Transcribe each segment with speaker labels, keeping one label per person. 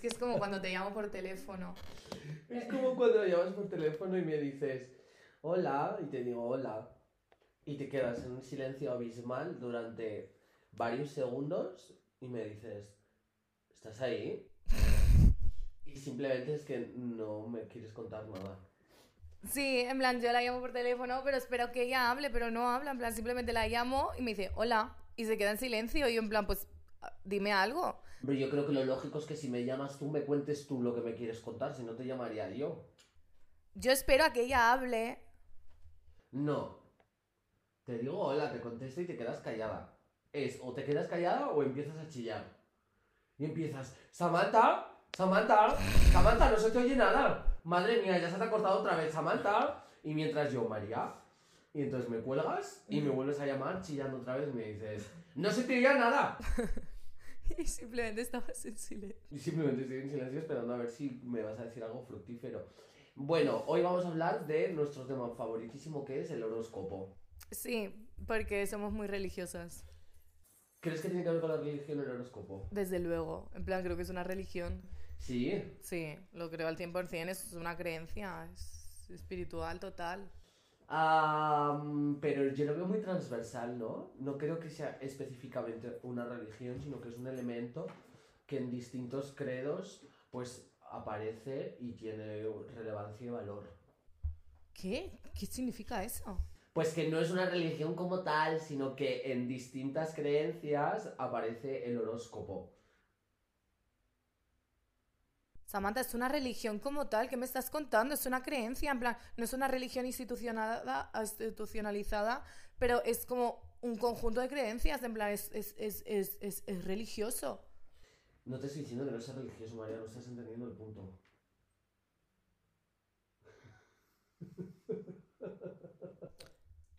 Speaker 1: Es que es como cuando te llamo por teléfono.
Speaker 2: Es como cuando me llamas por teléfono y me dices hola y te digo hola y te quedas en un silencio abismal durante varios segundos y me dices ¿estás ahí? Y simplemente es que no me quieres contar nada.
Speaker 1: Sí, en plan, yo la llamo por teléfono, pero espero que ella hable, pero no habla. En plan, simplemente la llamo y me dice hola. Y se queda en silencio. Y yo, en plan, pues dime algo.
Speaker 2: Pero yo creo que lo lógico es que si me llamas tú, me cuentes tú lo que me quieres contar, si no te llamaría yo.
Speaker 1: Yo espero a que ella hable.
Speaker 2: No. Te digo hola, te contesto y te quedas callada. Es o te quedas callada o empiezas a chillar. Y empiezas, Samantha, Samantha, Samantha, no se te oye nada. Madre mía, ya se te ha cortado otra vez, Samantha. Y mientras yo, María. Y entonces me cuelgas y me vuelves a llamar chillando otra vez y me dices, no se te oía nada.
Speaker 1: Y simplemente estabas en silencio.
Speaker 2: Y simplemente estoy en silencio esperando a ver si me vas a decir algo fructífero. Bueno, hoy vamos a hablar de nuestro tema favoritísimo que es el horóscopo.
Speaker 1: Sí, porque somos muy religiosas.
Speaker 2: ¿Crees que tiene que ver con la religión el horóscopo?
Speaker 1: Desde luego. En plan, creo que es una religión.
Speaker 2: Sí.
Speaker 1: Sí, lo creo al 100%. Es una creencia. Es espiritual total.
Speaker 2: Ah, pero yo lo veo muy transversal, ¿no? No creo que sea específicamente una religión, sino que es un elemento que en distintos credos pues aparece y tiene relevancia y valor.
Speaker 1: ¿Qué? ¿Qué significa eso?
Speaker 2: Pues que no es una religión como tal, sino que en distintas creencias aparece el horóscopo.
Speaker 1: Samantha, es una religión como tal, ¿qué me estás contando? Es una creencia, en plan, no es una religión institucionada, institucionalizada, pero es como un conjunto de creencias, en plan, es, es, es, es, religioso.
Speaker 2: No te estoy diciendo que no sea religioso, María, no estás entendiendo el punto.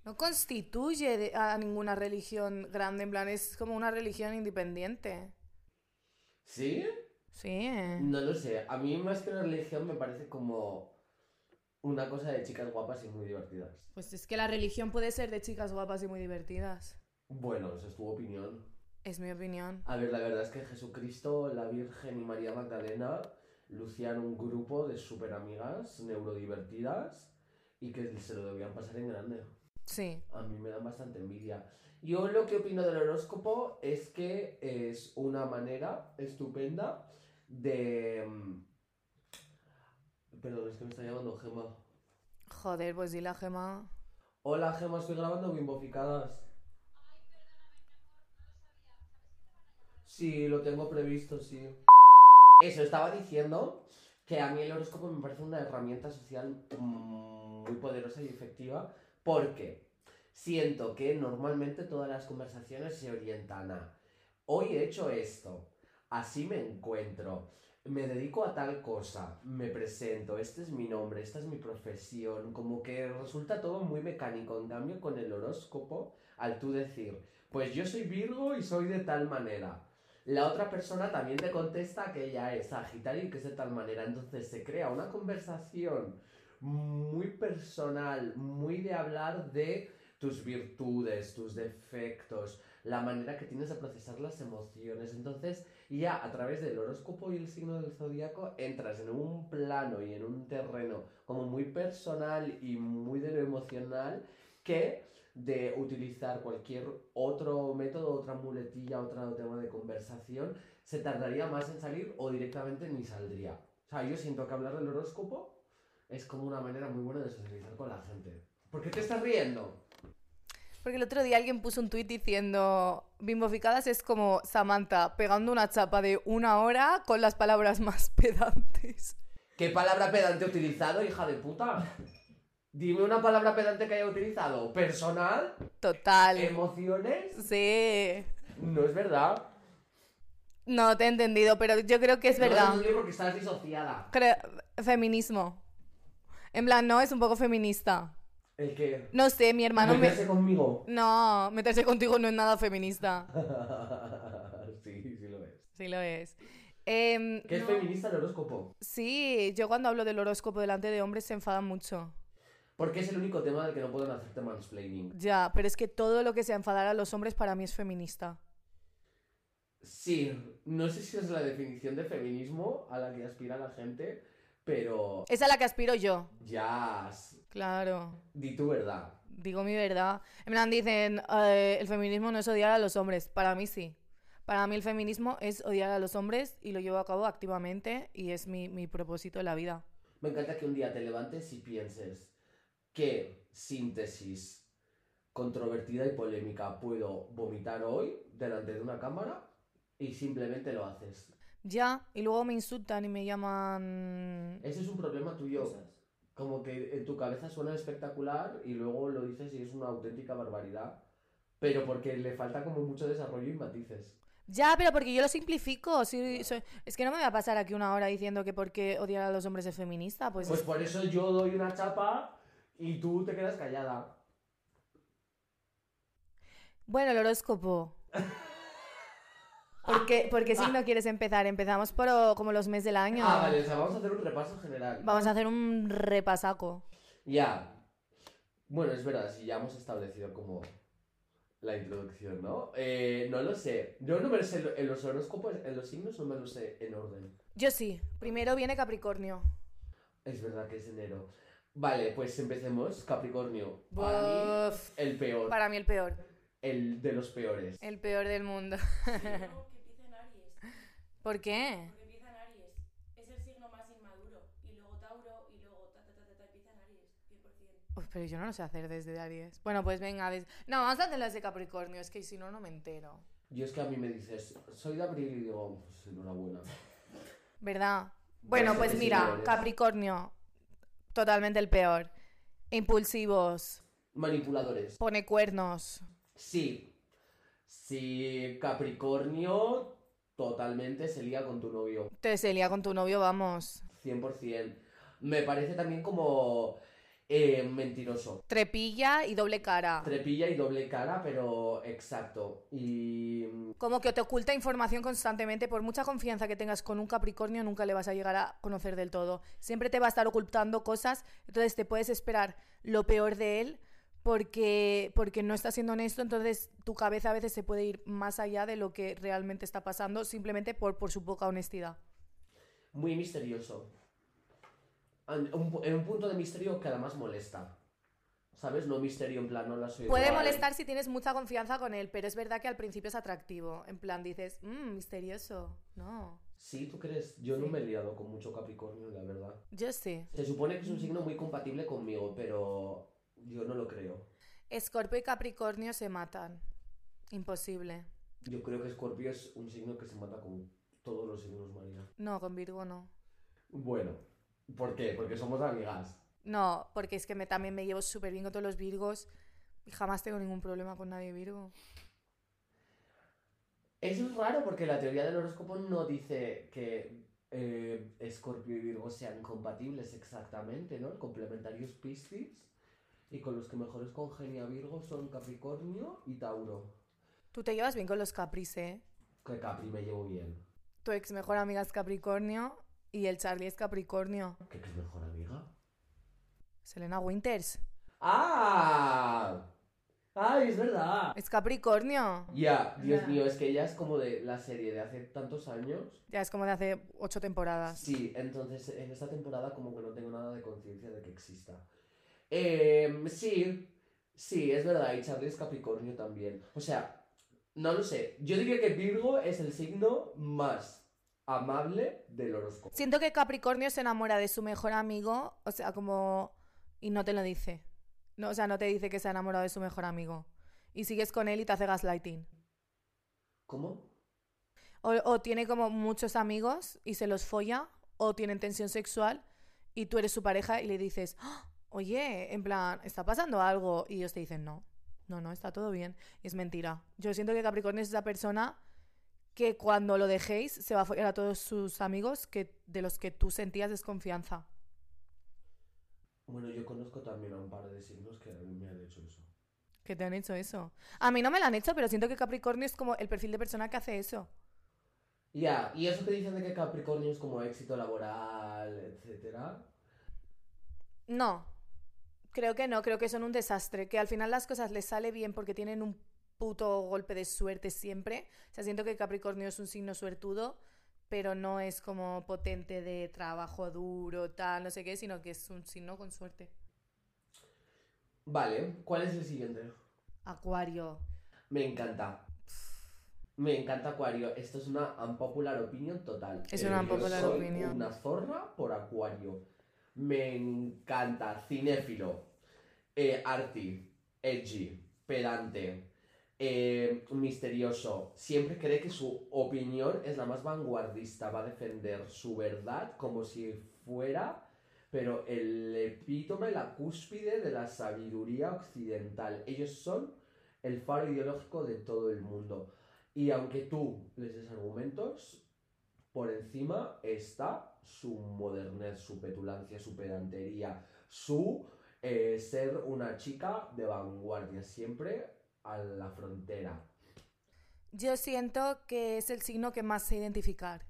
Speaker 1: No constituye de- a ninguna religión grande, en plan, es como una religión independiente.
Speaker 2: ¿Sí?
Speaker 1: Sí.
Speaker 2: No lo sé. A mí más que una religión me parece como una cosa de chicas guapas y muy divertidas.
Speaker 1: Pues es que la religión puede ser de chicas guapas y muy divertidas.
Speaker 2: Bueno, esa es tu opinión.
Speaker 1: Es mi opinión.
Speaker 2: A ver, la verdad es que Jesucristo, la Virgen y María Magdalena lucían un grupo de súper amigas neurodivertidas y que se lo debían pasar en grande.
Speaker 1: Sí.
Speaker 2: A mí me dan bastante envidia. Yo lo que opino del horóscopo es que es una manera estupenda de... mm, Perdón, es que me está llamando Gema.
Speaker 1: Joder, pues dile a Gemma.
Speaker 2: Hola Gema, estoy grabando bimboficadas. Sí, lo tengo previsto, sí. Eso, estaba diciendo que a mí el horóscopo me parece una herramienta social muy poderosa y efectiva porque siento que normalmente todas las conversaciones se orientan a hoy he hecho esto, así me encuentro, me dedico a tal cosa, me presento, este es mi nombre, esta es mi profesión, como que resulta todo muy mecánico. En cambio, con el horóscopo, al tú decir, pues yo soy Virgo y soy de tal manera. La otra persona también te contesta que ella es Sagitario y que es de tal manera. Entonces se crea una conversación muy personal, muy de hablar de tus virtudes, tus defectos, la manera que tienes de procesar las emociones. Entonces, ya a través del horóscopo y el signo del zodiaco entras en un plano y en un terreno como muy personal y muy de lo emocional que de utilizar cualquier otro método, otra muletilla, otro tema de conversación, se tardaría más en salir o directamente ni saldría. O sea, yo siento que hablar del horóscopo es como una manera muy buena de socializar con la gente. ¿Por qué te estás riendo?
Speaker 1: Porque el otro día alguien puso un tuit diciendo bimboficadas es como Samantha pegando una chapa de una hora con las palabras más pedantes.
Speaker 2: ¿Qué palabra pedante he utilizado, hija de puta? Dime una palabra pedante que haya utilizado. ¿Personal?
Speaker 1: Total.
Speaker 2: ¿Emociones?
Speaker 1: Sí.
Speaker 2: No es verdad.
Speaker 1: No te he entendido, pero yo creo que es
Speaker 2: No
Speaker 1: verdad.
Speaker 2: entendí porque estás disociada.
Speaker 1: Creo- Feminismo. En plan, no, es un poco feminista.
Speaker 2: ¿El qué?
Speaker 1: No sé, mi hermano me...
Speaker 2: ¿Meterse conmigo?
Speaker 1: No, meterse contigo no es nada feminista.
Speaker 2: sí, sí lo es.
Speaker 1: Sí lo es. Em,
Speaker 2: ¿Qué es feminista el horóscopo?
Speaker 1: Sí, yo cuando hablo del horóscopo delante de hombres se enfadan mucho.
Speaker 2: Porque es el único tema del que no pueden hacerte mansplaining.
Speaker 1: Ya, pero es que todo lo que sea enfadar a los hombres para mí es feminista.
Speaker 2: Sí, no sé si es la definición de feminismo a la que aspira la gente, pero
Speaker 1: Es a la que aspiro yo.
Speaker 2: ya,
Speaker 1: Claro.
Speaker 2: di tu verdad.
Speaker 1: Digo mi verdad. En plan, dicen, eh, el feminismo no es odiar a los hombres. Para mí sí. Para mí el feminismo es odiar a los hombres y lo llevo a cabo activamente y es mi, mi propósito en la vida.
Speaker 2: Me encanta que un día te levantes y pienses qué síntesis controvertida y polémica puedo vomitar hoy delante de una cámara y simplemente lo haces.
Speaker 1: Ya, y luego me insultan y me llaman...
Speaker 2: Ese es un problema tuyo. Como que en tu cabeza suena espectacular y luego lo dices y es una auténtica barbaridad. Pero porque le falta como mucho desarrollo y matices.
Speaker 1: Ya, pero porque yo lo simplifico. sí, soy- Es que no me voy a pasar aquí una hora diciendo que porque odiar a los hombres es feminista. Pues,
Speaker 2: Pues por eso yo doy una chapa y tú te quedas callada.
Speaker 1: Bueno, el horóscopo. ¿Por qué, por qué signo quieres empezar? Empezamos por o, como los meses del año.
Speaker 2: Ah, vale, o sea, vamos a hacer un repaso general.
Speaker 1: Vamos a hacer un repasaco.
Speaker 2: Ya. Bueno, es verdad, si ya hemos establecido como la introducción, ¿no? Eh, no lo sé. Yo no me lo sé en los horóscopos, en los signos no me lo sé en orden.
Speaker 1: Yo sí. Primero viene Capricornio.
Speaker 2: Es verdad que es enero. Vale, pues empecemos. Capricornio. Para mí, el peor.
Speaker 1: para mí el peor.
Speaker 2: El de los peores.
Speaker 1: El peor del mundo.
Speaker 3: No, que empieza en Aries.
Speaker 1: ¿Por qué?
Speaker 3: Porque empieza en Aries. Es el signo más inmaduro. Y luego Tauro y luego ta ta ta ta, ta empieza en Aries. 100%.
Speaker 1: Uf, pero yo no lo sé hacer desde Aries. Bueno, pues venga. des- No, vamos a hacerlas de Capricornio. Es que si no, no me entero.
Speaker 2: Yo es que a mí me dices, soy de abril y digo, pues enhorabuena.
Speaker 1: ¿Verdad? Bueno,
Speaker 2: Pues
Speaker 1: mira. Capricornio. Totalmente el peor. Impulsivos.
Speaker 2: Manipuladores.
Speaker 1: Pone cuernos.
Speaker 2: Sí. Sí, Capricornio totalmente se lía con tu novio.
Speaker 1: Te se lía con tu novio, vamos.
Speaker 2: 100%. Me parece también como eh, mentiroso.
Speaker 1: Trepilla y doble cara.
Speaker 2: Trepilla y doble cara, pero exacto. Y
Speaker 1: Como que te oculta información constantemente. Por mucha confianza que tengas con un Capricornio, nunca le vas a llegar a conocer del todo. Siempre te va a estar ocultando cosas. Entonces te puedes esperar lo peor de él porque, porque no está siendo honesto. Entonces tu cabeza a veces se puede ir más allá de lo que realmente está pasando simplemente por, por su poca honestidad.
Speaker 2: muy misterioso. En un, en un punto de misterio que además molesta. ¿Sabes? No misterio en plan, no la soy
Speaker 1: Puede
Speaker 2: igual.
Speaker 1: molestar si tienes mucha confianza con él, pero es verdad que al principio es atractivo. En plan, dices, mmm, misterioso. No.
Speaker 2: Sí, ¿tú crees? Yo no me he liado con mucho Capricornio, la verdad.
Speaker 1: Yo sí.
Speaker 2: Se supone que es un signo muy compatible conmigo, pero yo no lo creo.
Speaker 1: Escorpio y Capricornio se matan. Imposible.
Speaker 2: Yo creo que Scorpio es un signo que se mata con todos los signos, María.
Speaker 1: No, con Virgo no.
Speaker 2: Bueno, ¿por qué? Porque somos amigas.
Speaker 1: No, porque es que me, también me llevo súper bien con todos los Virgos y jamás tengo ningún problema con nadie Virgo.
Speaker 2: Eso es raro porque la teoría del horóscopo no dice que eh, Escorpio y Virgo sean compatibles exactamente, ¿no? Complementarios Piscis y con los que mejores congenia Virgo son Capricornio y Tauro.
Speaker 1: Tú te llevas bien con los Capris, ¿eh?
Speaker 2: Que Capri me llevo bien.
Speaker 1: Tu ex mejor amiga es Capricornio y el Charlie es Capricornio.
Speaker 2: ¿Qué es mejor amiga?
Speaker 1: Selena Winters
Speaker 2: ¡Ah! ¡Ay, es verdad!
Speaker 1: es Capricornio.
Speaker 2: Ya, Dios
Speaker 3: Ya.
Speaker 2: mío, es que ella es como de la serie de hace tantos años.
Speaker 1: Ya es como de hace ocho temporadas.
Speaker 2: Sí, entonces en esta temporada como que no tengo nada de conciencia de que exista. Em, sí, sí, es verdad, y Charlie es Capricornio también. O sea, no lo sé. Yo diría que Virgo es el signo más amable del horóscopo.
Speaker 1: Siento que Capricornio se enamora de su mejor amigo, o sea, como... y no te lo dice. No, o sea, no te dice que se ha enamorado de su mejor amigo. Y sigues con él y te hace gaslighting.
Speaker 2: ¿Cómo?
Speaker 1: O, o tiene como muchos amigos y se los folla, o tienen tensión sexual y tú eres su pareja y le dices, "Ah, oye, en plan, ¿está pasando algo? Y ellos te dicen, no, no, no, está todo bien. Y es mentira. Yo siento que Capricornio es esa persona que cuando lo dejéis se va a follar a todos sus amigos que, de los que tú sentías desconfianza.
Speaker 2: Bueno, yo conozco también a un par de signos que me han hecho eso.
Speaker 1: Que te han hecho eso. A mí no me lo han hecho, pero siento que Capricornio es como el perfil de persona que hace eso.
Speaker 2: Ya, y eso que dicen de que Capricornio es como éxito laboral, etcétera.
Speaker 1: No, creo que no, creo que son un desastre, que al final las cosas les sale bien porque tienen un puto golpe de suerte siempre. O sea, siento que Capricornio es un signo suertudo, pero no es como potente de trabajo duro, tal, no sé qué, sino que es un signo con suerte.
Speaker 2: Vale, ¿cuál es el siguiente?
Speaker 1: Acuario.
Speaker 2: Me encanta. Me encanta Acuario. Esto es una unpopular opinion total.
Speaker 1: Es
Speaker 2: Eh,
Speaker 1: una
Speaker 2: yo
Speaker 1: unpopular
Speaker 2: soy
Speaker 1: opinion.
Speaker 2: Una zorra por Acuario. Me encanta. Cinéfilo. eh, arty. Edgy. Pedante. eh, misterioso. Siempre cree que su opinión es la más vanguardista. Va a defender su verdad como si fuera. Pero el epítome, la cúspide de la sabiduría occidental. Ellos son el faro ideológico de todo el mundo. Y aunque tú les des argumentos, por encima está su modernez, su petulancia, su pedantería, su eh, ser una chica de vanguardia, siempre a la frontera.
Speaker 1: Yo siento que es el signo que más sé identificar.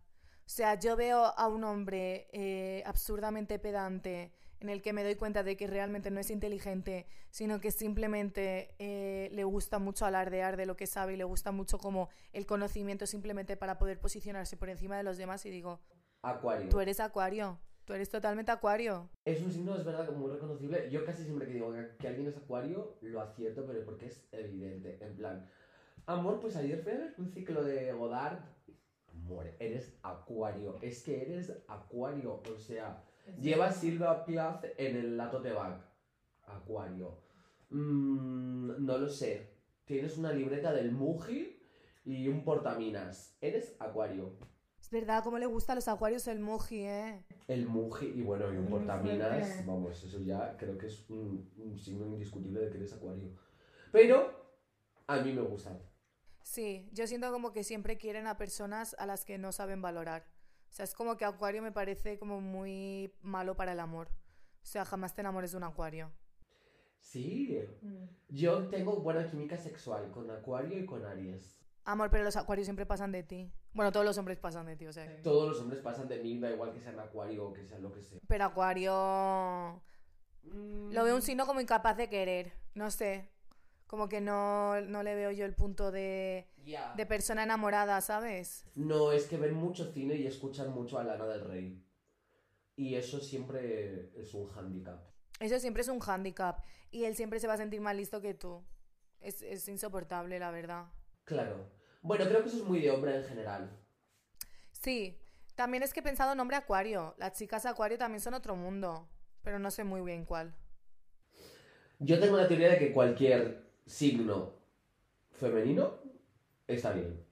Speaker 1: O sea, yo veo a un hombre eh, absurdamente pedante en el que me doy cuenta de que realmente no es inteligente, sino que simplemente eh, le gusta mucho alardear de lo que sabe y le gusta mucho como el conocimiento simplemente para poder posicionarse por encima de los demás y digo,
Speaker 2: Acuario.
Speaker 1: tú eres acuario, tú eres totalmente acuario.
Speaker 2: Es un signo, es verdad, muy reconocible. Yo casi siempre que digo que- que alguien es acuario, lo acierto, pero porque es evidente. En plan, amor, pues ayer fue un ciclo de Godard. Amor, eres acuario. Es que eres acuario. O sea, lleva Silva Piaz en el Latote Bag. Acuario. Mm, no lo sé. Tienes una libreta del Muji y un portaminas. Eres acuario.
Speaker 1: Es verdad, cómo le gusta a los acuarios el muji, ¿eh?
Speaker 2: El Muji y bueno, y un portaminas, vamos, eso ya creo que es un, un signo indiscutible de que eres acuario. Pero a mí me gusta.
Speaker 1: Sí, yo siento como que siempre quieren a personas a las que no saben valorar. O sea, es como que Acuario me parece como muy malo para el amor. O sea, jamás te enamores de un Acuario.
Speaker 2: Sí,
Speaker 4: Mm.
Speaker 2: yo tengo buena química sexual con acuario y con Aries.
Speaker 1: Amor, pero los Acuarios siempre pasan de ti. Bueno, todos los hombres pasan de ti, o sea. que-
Speaker 2: Todos los hombres pasan de mí, da igual que sean acuario o que sean lo que sea.
Speaker 1: Pero Acuario... Lo veo un signo como incapaz de querer. No sé. Como que no, no le veo yo el punto de, de persona enamorada, ¿sabes?
Speaker 2: No, es que ven mucho cine y escuchan mucho a Lana del Rey. Y eso siempre es un hándicap.
Speaker 1: Eso siempre es un hándicap. Y él siempre se va a sentir más listo que tú. Es, es insoportable, la verdad.
Speaker 2: Claro. Bueno, creo que eso es muy de hombre en general.
Speaker 1: Sí, también es que he pensado nombre Acuario. Las chicas Acuario también son otro mundo, pero no sé muy bien cuál.
Speaker 2: Yo tengo la teoría de que cualquier signo femenino está bien.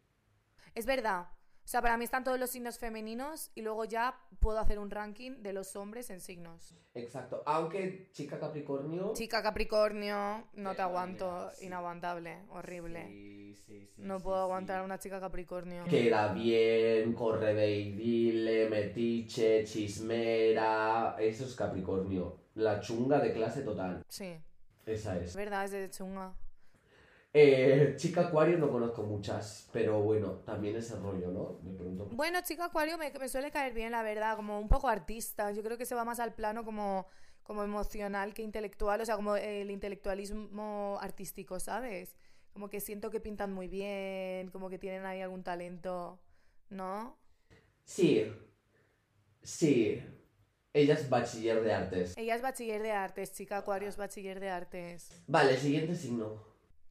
Speaker 1: Es verdad. O sea, para mí están todos los signos femeninos y luego ya puedo hacer un ranking de los hombres en signos.
Speaker 2: Exacto. Aunque chica Capricornio.
Speaker 1: Chica Capricornio, no te aguanto,
Speaker 2: sí.
Speaker 1: inaguantable, horrible.
Speaker 2: Sí, sí, sí,
Speaker 1: No
Speaker 2: sí,
Speaker 1: puedo
Speaker 2: sí.
Speaker 1: aguantar a una chica Capricornio.
Speaker 2: Queda bien, corre de idile, metiche, chismera. Eso es Capricornio. La chunga de clase total.
Speaker 1: Sí,
Speaker 2: Esa
Speaker 1: es verdad, es de chunga.
Speaker 2: Eh, chica Acuario no conozco muchas, pero bueno, también ese rollo, ¿no? De pronto.
Speaker 1: Bueno, chica Acuario me, me suele caer bien, la verdad, como un poco artista. Yo creo que se va más al plano como, como emocional que intelectual, o sea, como el intelectualismo artístico, ¿sabes? Como que siento que pintan muy bien, como que tienen ahí algún talento, ¿no?
Speaker 2: Sí. Sí. Ella es bachiller de artes.
Speaker 1: Ella es bachiller de artes, chica Acuario es bachiller de artes.
Speaker 2: Vale, siguiente signo.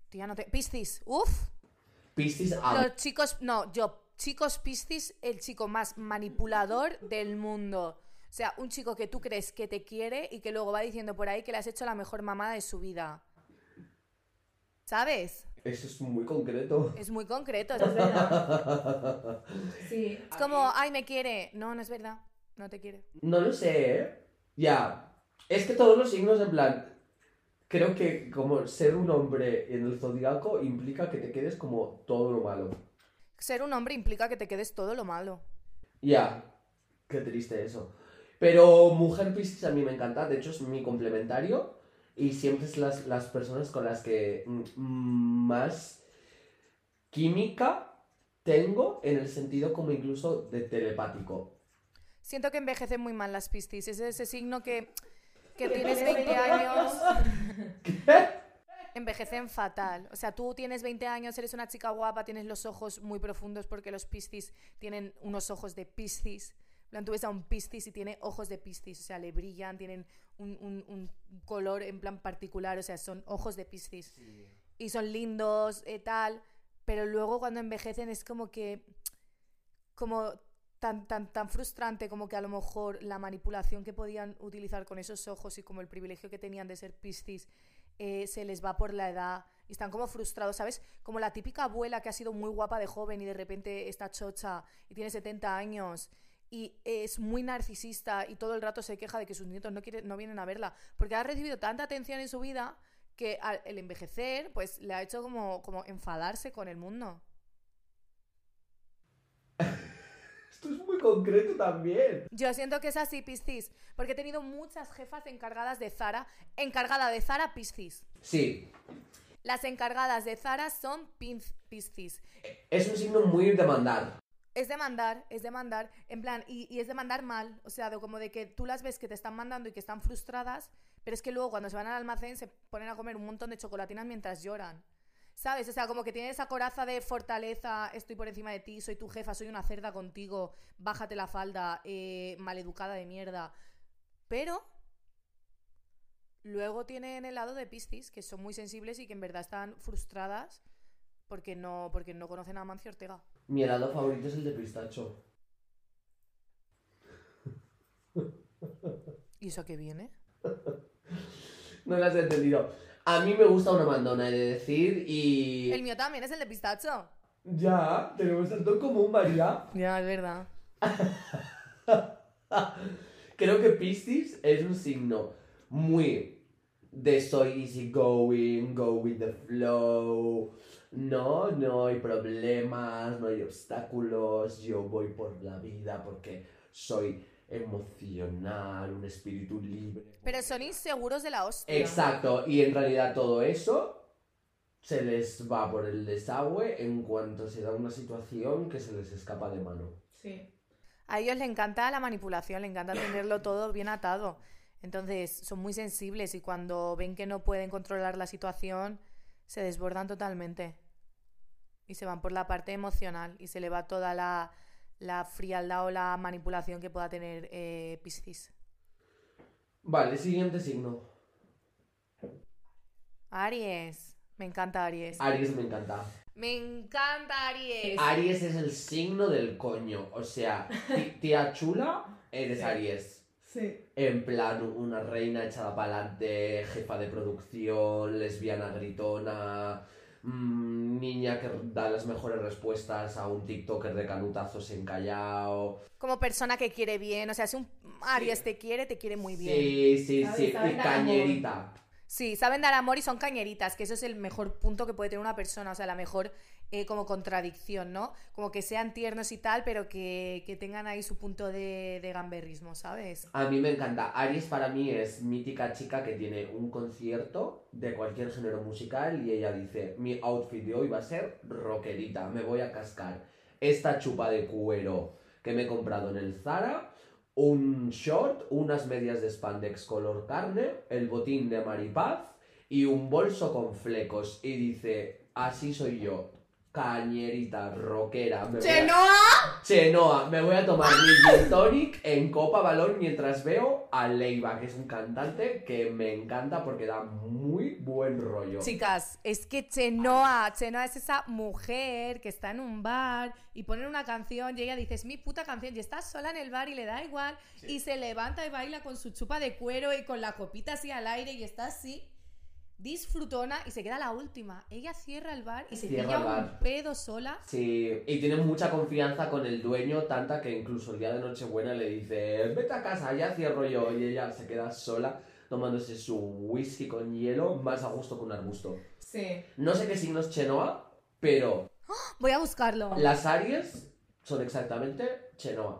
Speaker 1: Tía, no te... Piscis, uff.
Speaker 2: Piscis am-
Speaker 1: Los chicos, no, yo, chicos Piscis, el chico más manipulador del mundo. O sea, un chico que tú crees que te quiere y que luego va diciendo por ahí que le has hecho la mejor mamada de su vida. ¿Sabes?
Speaker 2: Eso es muy concreto.
Speaker 1: Es muy concreto.
Speaker 4: Es verdad. Sí.
Speaker 1: Es como, ay, me quiere. No, no es verdad. No te quiere.
Speaker 2: No lo sé, ¿eh? Ya. Es que todos los signos, en plan. Creo que como ser un hombre en el zodiaco implica que te quedes como todo lo malo.
Speaker 1: Ser un hombre implica que te quedes todo lo malo.
Speaker 2: Ya. Qué triste eso. Pero mujer Piscis a mí me encanta, de hecho es mi complementario y siempre es las, las personas con las que más química tengo en el sentido como incluso de telepático.
Speaker 1: Siento que envejecen muy mal las Piscis. Es ese signo que, que tienes 20 años. Envejecen fatal. O sea, tú tienes 20 años, eres una chica guapa, tienes los ojos muy profundos porque los piscis tienen unos ojos de piscis. En plan, tú ves a un piscis y tiene ojos de piscis. O sea, le brillan, tienen un, un- un color en plan particular. O sea, son ojos de piscis. Y son lindos, eh, tal. Pero luego cuando envejecen es como que... Como tan, tan, tan frustrante como que a lo mejor la manipulación que podían utilizar con esos ojos y como el privilegio que tenían de ser piscis eh, se les va por la edad y están como frustrados, ¿sabes? Como la típica abuela que ha sido muy guapa de joven y de repente está chocha y tiene 70 años y es muy narcisista y todo el rato se queja de que sus nietos no, quieren, no vienen a verla porque ha recibido tanta atención en su vida que al envejecer pues le ha hecho como, como enfadarse con el mundo.
Speaker 2: Esto es muy concreto también.
Speaker 1: Yo siento que es así, Piscis, porque he tenido muchas jefas encargadas de Zara, encargada de Zara, Piscis.
Speaker 2: Sí,
Speaker 1: Las encargadas de Zara son Piscis.
Speaker 2: es un signo muy de mandar.
Speaker 1: Es de mandar, es de mandar, en plan, y, y es de mandar mal, o sea, de como de que tú las ves que te están mandando y que están frustradas, pero es que luego cuando se van al almacén se ponen a comer un montón de chocolatinas mientras lloran. ¿Sabes? O sea, como que tiene esa coraza de fortaleza, estoy por encima de ti, soy tu jefa, soy una cerda contigo, bájate la falda, eh, maleducada de mierda. Pero luego tienen el lado de Piscis, que son muy sensibles y que en verdad están frustradas porque no, porque no conocen a Mancio Ortega.
Speaker 2: Mi helado favorito es el de pistacho.
Speaker 1: ¿Y eso a qué viene?
Speaker 2: No lo has entendido. A mí me gusta una mandona, he de decir, y...
Speaker 1: El mío también es el de pistacho.
Speaker 2: Ya, tenemos tanto en común, María.
Speaker 1: Ya, es verdad.
Speaker 2: Creo que Piscis es un signo muy de soy easy going, go with the flow. No, no hay problemas, no hay obstáculos. Yo voy por la vida porque soy emocional, un espíritu libre.
Speaker 1: Pero son inseguros de la hostia.
Speaker 2: Exacto, y en realidad todo eso se les va por el desagüe en cuanto se da una situación que se les escapa de mano.
Speaker 4: Sí.
Speaker 1: A ellos les encanta la manipulación, les encanta tenerlo todo bien atado. Entonces son muy sensibles y cuando ven que no pueden controlar la situación, se desbordan totalmente. Y se van por la parte emocional y se le va toda la, la frialdad o la manipulación que pueda tener eh, Piscis.
Speaker 2: Vale, siguiente signo.
Speaker 1: Aries. Me encanta Aries.
Speaker 2: Aries me encanta.
Speaker 1: Me encanta Aries.
Speaker 2: Aries es el signo del coño. O sea, tía chula, eres
Speaker 4: Sí.
Speaker 2: Aries.
Speaker 4: Sí.
Speaker 2: En plan, una reina echada para adelante, jefa de producción, lesbiana gritona, mm, niña que da las mejores respuestas a un TikToker de canutazos en Callao.
Speaker 1: Como persona que quiere bien. O sea, si un Aries te quiere, te quiere muy bien.
Speaker 2: Sí, sí, sí, y cañerita.
Speaker 1: Sí, saben dar amor y son cañeritas, que eso es el mejor punto que puede tener una persona, o sea, la mejor eh, como contradicción, ¿no? Como que sean tiernos y tal, pero que, que tengan ahí su punto de, de gamberrismo, ¿sabes?
Speaker 2: A mí me encanta. Aries para mí es mítica chica que tiene un concierto de cualquier género musical y ella dice, mi outfit de hoy va a ser rockerita, me voy a cascar esta chupa de cuero que me he comprado en el Zara, un short, unas medias de spandex color carne, el botín de Maripaz y un bolso con flecos y dice, así soy yo. Cañerita, rockera. me voy a-
Speaker 1: ¡Chenoa!
Speaker 2: Chenoa, me voy a tomar mi gin tonic en copa balón mientras veo a Leiva, que es un cantante que me encanta porque da muy buen rollo.
Speaker 1: Chicas, es que Chenoa, Chenoa es esa mujer que está en un bar y ponen una canción y ella dice, es mi puta canción y está sola en el bar y le da igual y se levanta y baila con su chupa de cuero y con la copita así al aire y está así disfrutona y se queda la última. Ella cierra el bar y se
Speaker 2: Cierra
Speaker 1: pilla
Speaker 2: el
Speaker 1: un
Speaker 2: bar.
Speaker 1: pedo sola.
Speaker 2: Sí, y tiene mucha confianza con el dueño, tanta que incluso el día de Nochebuena le dice, vete a casa, ya cierro yo, y ella se queda sola tomándose su whisky con hielo, más a gusto que un arbusto.
Speaker 4: Sí.
Speaker 2: No sé qué signo es Chenoa, pero
Speaker 1: Voy a buscarlo.
Speaker 2: Las Aries son exactamente Chenoa.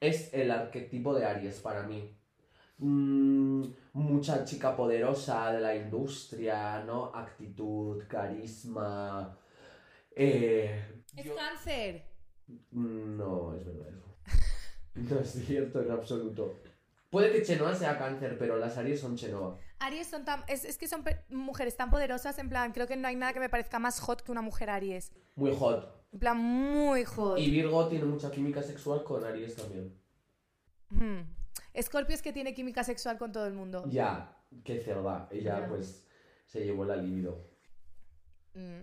Speaker 2: Es el arquetipo de Aries para mí. Mm, mucha chica poderosa de la industria, ¿no? Actitud, carisma. Eh,
Speaker 1: Es
Speaker 2: yo-
Speaker 1: cáncer.
Speaker 2: No, es verdad eso. No es cierto en absoluto. Puede que Chenoa sea cáncer, pero las Aries son Chenoa.
Speaker 1: Aries son tan... Es, es que son mujeres tan poderosas, en plan, creo que no hay nada que me parezca más hot que una mujer Aries.
Speaker 2: Muy hot.
Speaker 1: En plan, muy hot.
Speaker 2: Y Virgo tiene mucha química sexual con Aries también.
Speaker 1: Hmm. Scorpio es que tiene química sexual con todo el mundo.
Speaker 2: Ya, qué cerda. Ella
Speaker 1: Ya.
Speaker 2: pues se llevó la libido.
Speaker 1: Mm,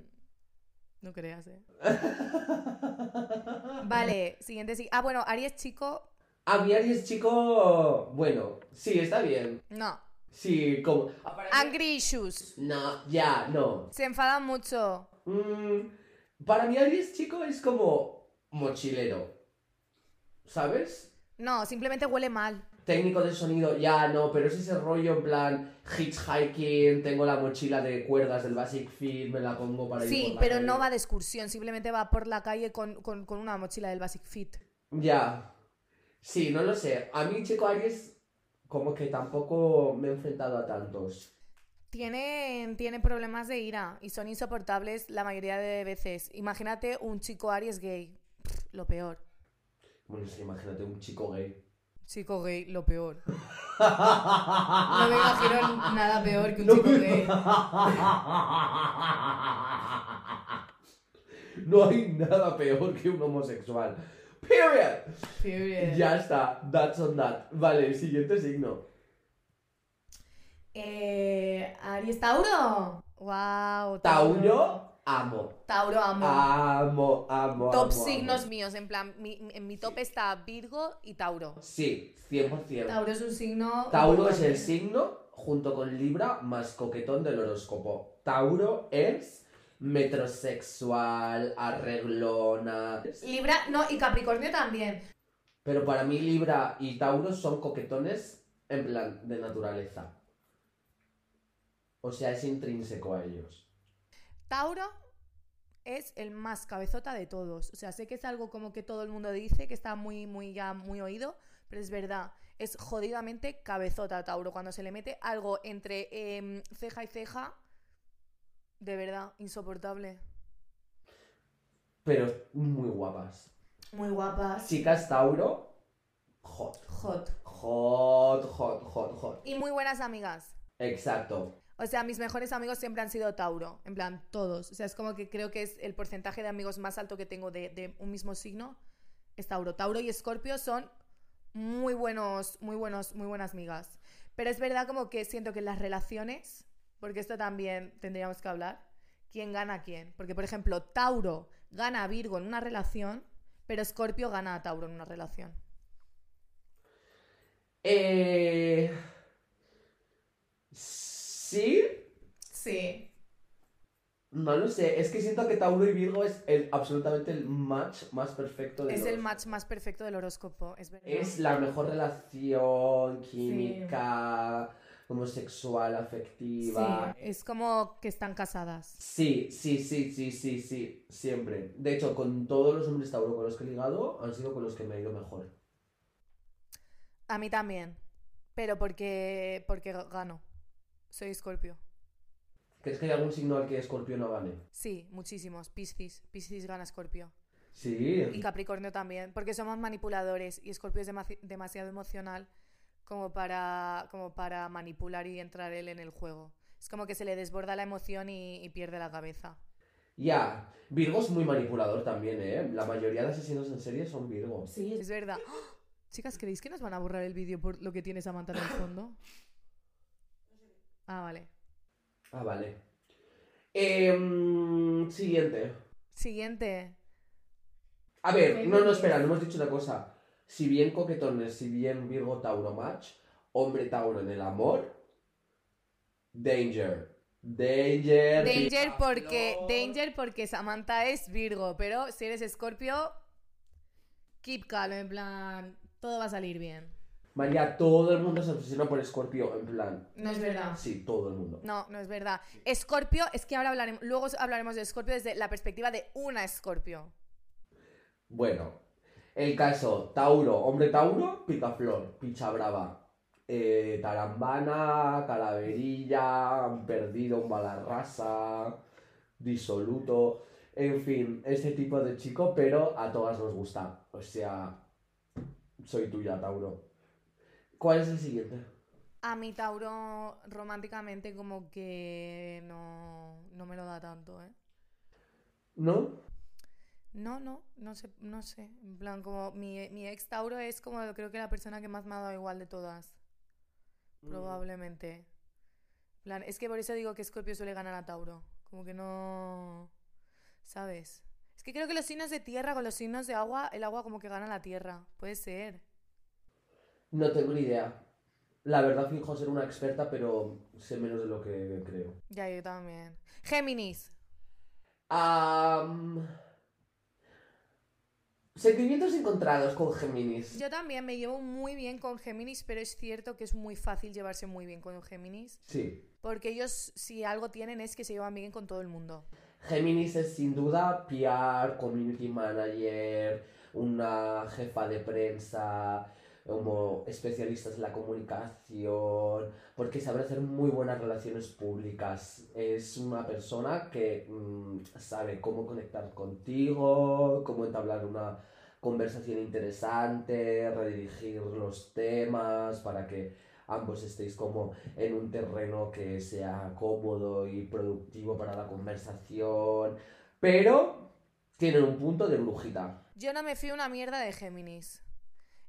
Speaker 1: No creas, eh. Vale, siguiente. sí- Ah, bueno, Aries chico,
Speaker 2: A mi Aries chico, bueno, sí, está bien.
Speaker 1: no.
Speaker 2: Sí, como... Aparece-
Speaker 1: Angry issues.
Speaker 2: No, ya, no.
Speaker 1: Se enfadan mucho.
Speaker 2: Mm, para mí Aries chico es como mochilero. ¿Sabes?
Speaker 1: No, simplemente huele mal.
Speaker 2: Técnico de sonido, ya no, pero es ese rollo en plan hitchhiking, tengo la mochila de cuerdas del Basic Fit, me la pongo para ir por
Speaker 1: Sí, pero
Speaker 2: calle.
Speaker 1: no va de excursión, simplemente va por la calle con, con- con una mochila del Basic Fit.
Speaker 2: Ya. Sí, no lo sé. A mí, chico Aries, como que tampoco me he enfrentado a tantos.
Speaker 1: Tienen, tienen problemas de ira y son insoportables la mayoría de veces. Imagínate un chico Aries gay. Pff, lo peor.
Speaker 2: Bueno, que imagínate un chico gay.
Speaker 1: Chico gay, lo peor. No me imagino nada peor que un chico gay.
Speaker 2: No hay nada peor que un homosexual. Period.
Speaker 1: Period.
Speaker 2: Ya está. That's on that. Vale, siguiente signo.
Speaker 1: Eh, Aries Tauro. Wow.
Speaker 2: Tauro, amo.
Speaker 1: Tauro amo.
Speaker 2: Amo, amo,
Speaker 1: top
Speaker 2: amo,
Speaker 1: signos
Speaker 2: amo.
Speaker 1: míos, en plan, mi- en mi top está Virgo y Tauro.
Speaker 2: Sí, 100%.
Speaker 1: Tauro es un signo.
Speaker 2: Tauro es el signo, junto con Libra, más coquetón del horóscopo. Tauro es metrosexual, arreglona.
Speaker 1: Libra, no, y Capricornio también.
Speaker 2: Pero para mí Libra y Tauro son coquetones en plan de naturaleza. O sea, es intrínseco a ellos.
Speaker 1: Tauro es el más cabezota de todos. O sea, sé que es algo como que todo el mundo dice, que está muy, muy, ya muy oído, pero es verdad. Es jodidamente cabezota Tauro. Cuando se le mete algo entre em, ceja y ceja, de verdad, insoportable.
Speaker 2: Pero muy guapas.
Speaker 1: Muy guapas.
Speaker 2: Chicas Tauro, hot.
Speaker 1: Hot.
Speaker 2: Hot, hot, hot, hot.
Speaker 1: Y muy buenas amigas.
Speaker 2: Exacto.
Speaker 1: O sea, mis mejores amigos siempre han sido Tauro, en plan, todos. O sea, es como que creo que es el porcentaje de amigos más alto que tengo de, un mismo signo, es Tauro. Tauro y Escorpio son muy buenos, muy buenos, muy buenas amigas. Pero es verdad como que siento que las relaciones, porque esto también tendríamos que hablar, ¿quién gana a quién? Porque, por ejemplo, Tauro gana a Virgo en una relación, pero Escorpio gana a Tauro en una relación.
Speaker 2: Eh... Sí,
Speaker 1: Sí.
Speaker 2: no lo sé. Es que siento que Tauro y Virgo es el, absolutamente el match más perfecto de
Speaker 1: Es el match más perfecto del horóscopo, es verdad.
Speaker 2: Es la mejor relación química, como sexual, afectiva.
Speaker 1: Sí, es como que están casadas.
Speaker 2: Sí, sí, sí, sí, sí, sí, siempre. De hecho, con todos los hombres Tauro con los que he ligado, han sido con los que me ha ido mejor.
Speaker 1: A mí también. Pero porque, porque gano. Soy Escorpio.
Speaker 2: ¿Crees que hay algún signo al que Escorpio no gane?
Speaker 1: Sí, muchísimos. Piscis. Piscis gana Escorpio.
Speaker 2: Sí.
Speaker 1: Y Capricornio también. Porque somos manipuladores y Escorpio es dema- demasiado emocional como para, como para manipular y entrar él en el juego. Es como que se le desborda la emoción y, y pierde la cabeza.
Speaker 2: Ya. Virgo es muy manipulador también, ¿eh? La mayoría de asesinos en serie son Virgo.
Speaker 4: Sí,
Speaker 1: Es verdad. ¡Ah! Chicas, ¿creéis que nos van a borrar el vídeo por lo que tiene Samantha en el fondo? Ah, vale.
Speaker 2: Ah, vale. Em, siguiente.
Speaker 1: Siguiente.
Speaker 2: A ver, no, no, espera, no hemos dicho una cosa. Si bien coquetones, si bien Virgo Tauro match, hombre Tauro en el amor, danger. Danger.
Speaker 1: Danger
Speaker 2: pica
Speaker 1: porque,
Speaker 2: flor.
Speaker 1: danger porque Samantha es Virgo, pero si eres Escorpio, keep calm, en plan, todo va a salir bien.
Speaker 2: María, todo el mundo se obsesiona por Escorpio, en plan.
Speaker 1: No es verdad.
Speaker 2: Sí, todo el mundo.
Speaker 1: No, no es verdad. Escorpio, es que ahora hablaremos, luego hablaremos de Escorpio desde la perspectiva de una Escorpio.
Speaker 2: Bueno, el caso, Tauro, hombre Tauro, picaflor, picha brava, eh, tarambana, calaverilla, han perdido un balarrasa, disoluto, en fin, ese tipo de chico, pero a todas nos gusta. O sea, soy tuya, Tauro. ¿Cuál es el siguiente?
Speaker 1: A mi Tauro románticamente como que no, no me lo da tanto, ¿eh?
Speaker 2: ¿No?
Speaker 1: No, no, no sé, no sé. En plan, como mi, mi ex Tauro es como creo que la persona que más me ha dado igual de todas. Probablemente. En plan, es que por eso digo que Scorpio suele ganar a Tauro. Como que no. ¿Sabes? Es que creo que los signos de tierra con los signos de agua, el agua como que gana la tierra. Puede ser.
Speaker 2: No tengo ni idea. La verdad finjo ser una experta, pero sé menos de lo que creo.
Speaker 1: Ya, yo también. Géminis.
Speaker 2: Sentimientos encontrados con Géminis.
Speaker 1: Yo también me llevo muy bien con Géminis, pero es cierto que es muy fácil llevarse muy bien con Géminis.
Speaker 2: Sí.
Speaker 1: Porque ellos, si algo tienen, es que se llevan bien con todo el mundo.
Speaker 2: Géminis es sin duda PR, community manager, una jefa de prensa, como especialistas en la comunicación, porque sabe hacer muy buenas relaciones públicas. Es una persona que mm, sabe cómo conectar contigo, cómo entablar una conversación interesante, redirigir los temas para que ambos estéis como en un terreno que sea cómodo y productivo para la conversación, pero tienen un punto de brujita.
Speaker 1: Yo no me fío una mierda de Géminis.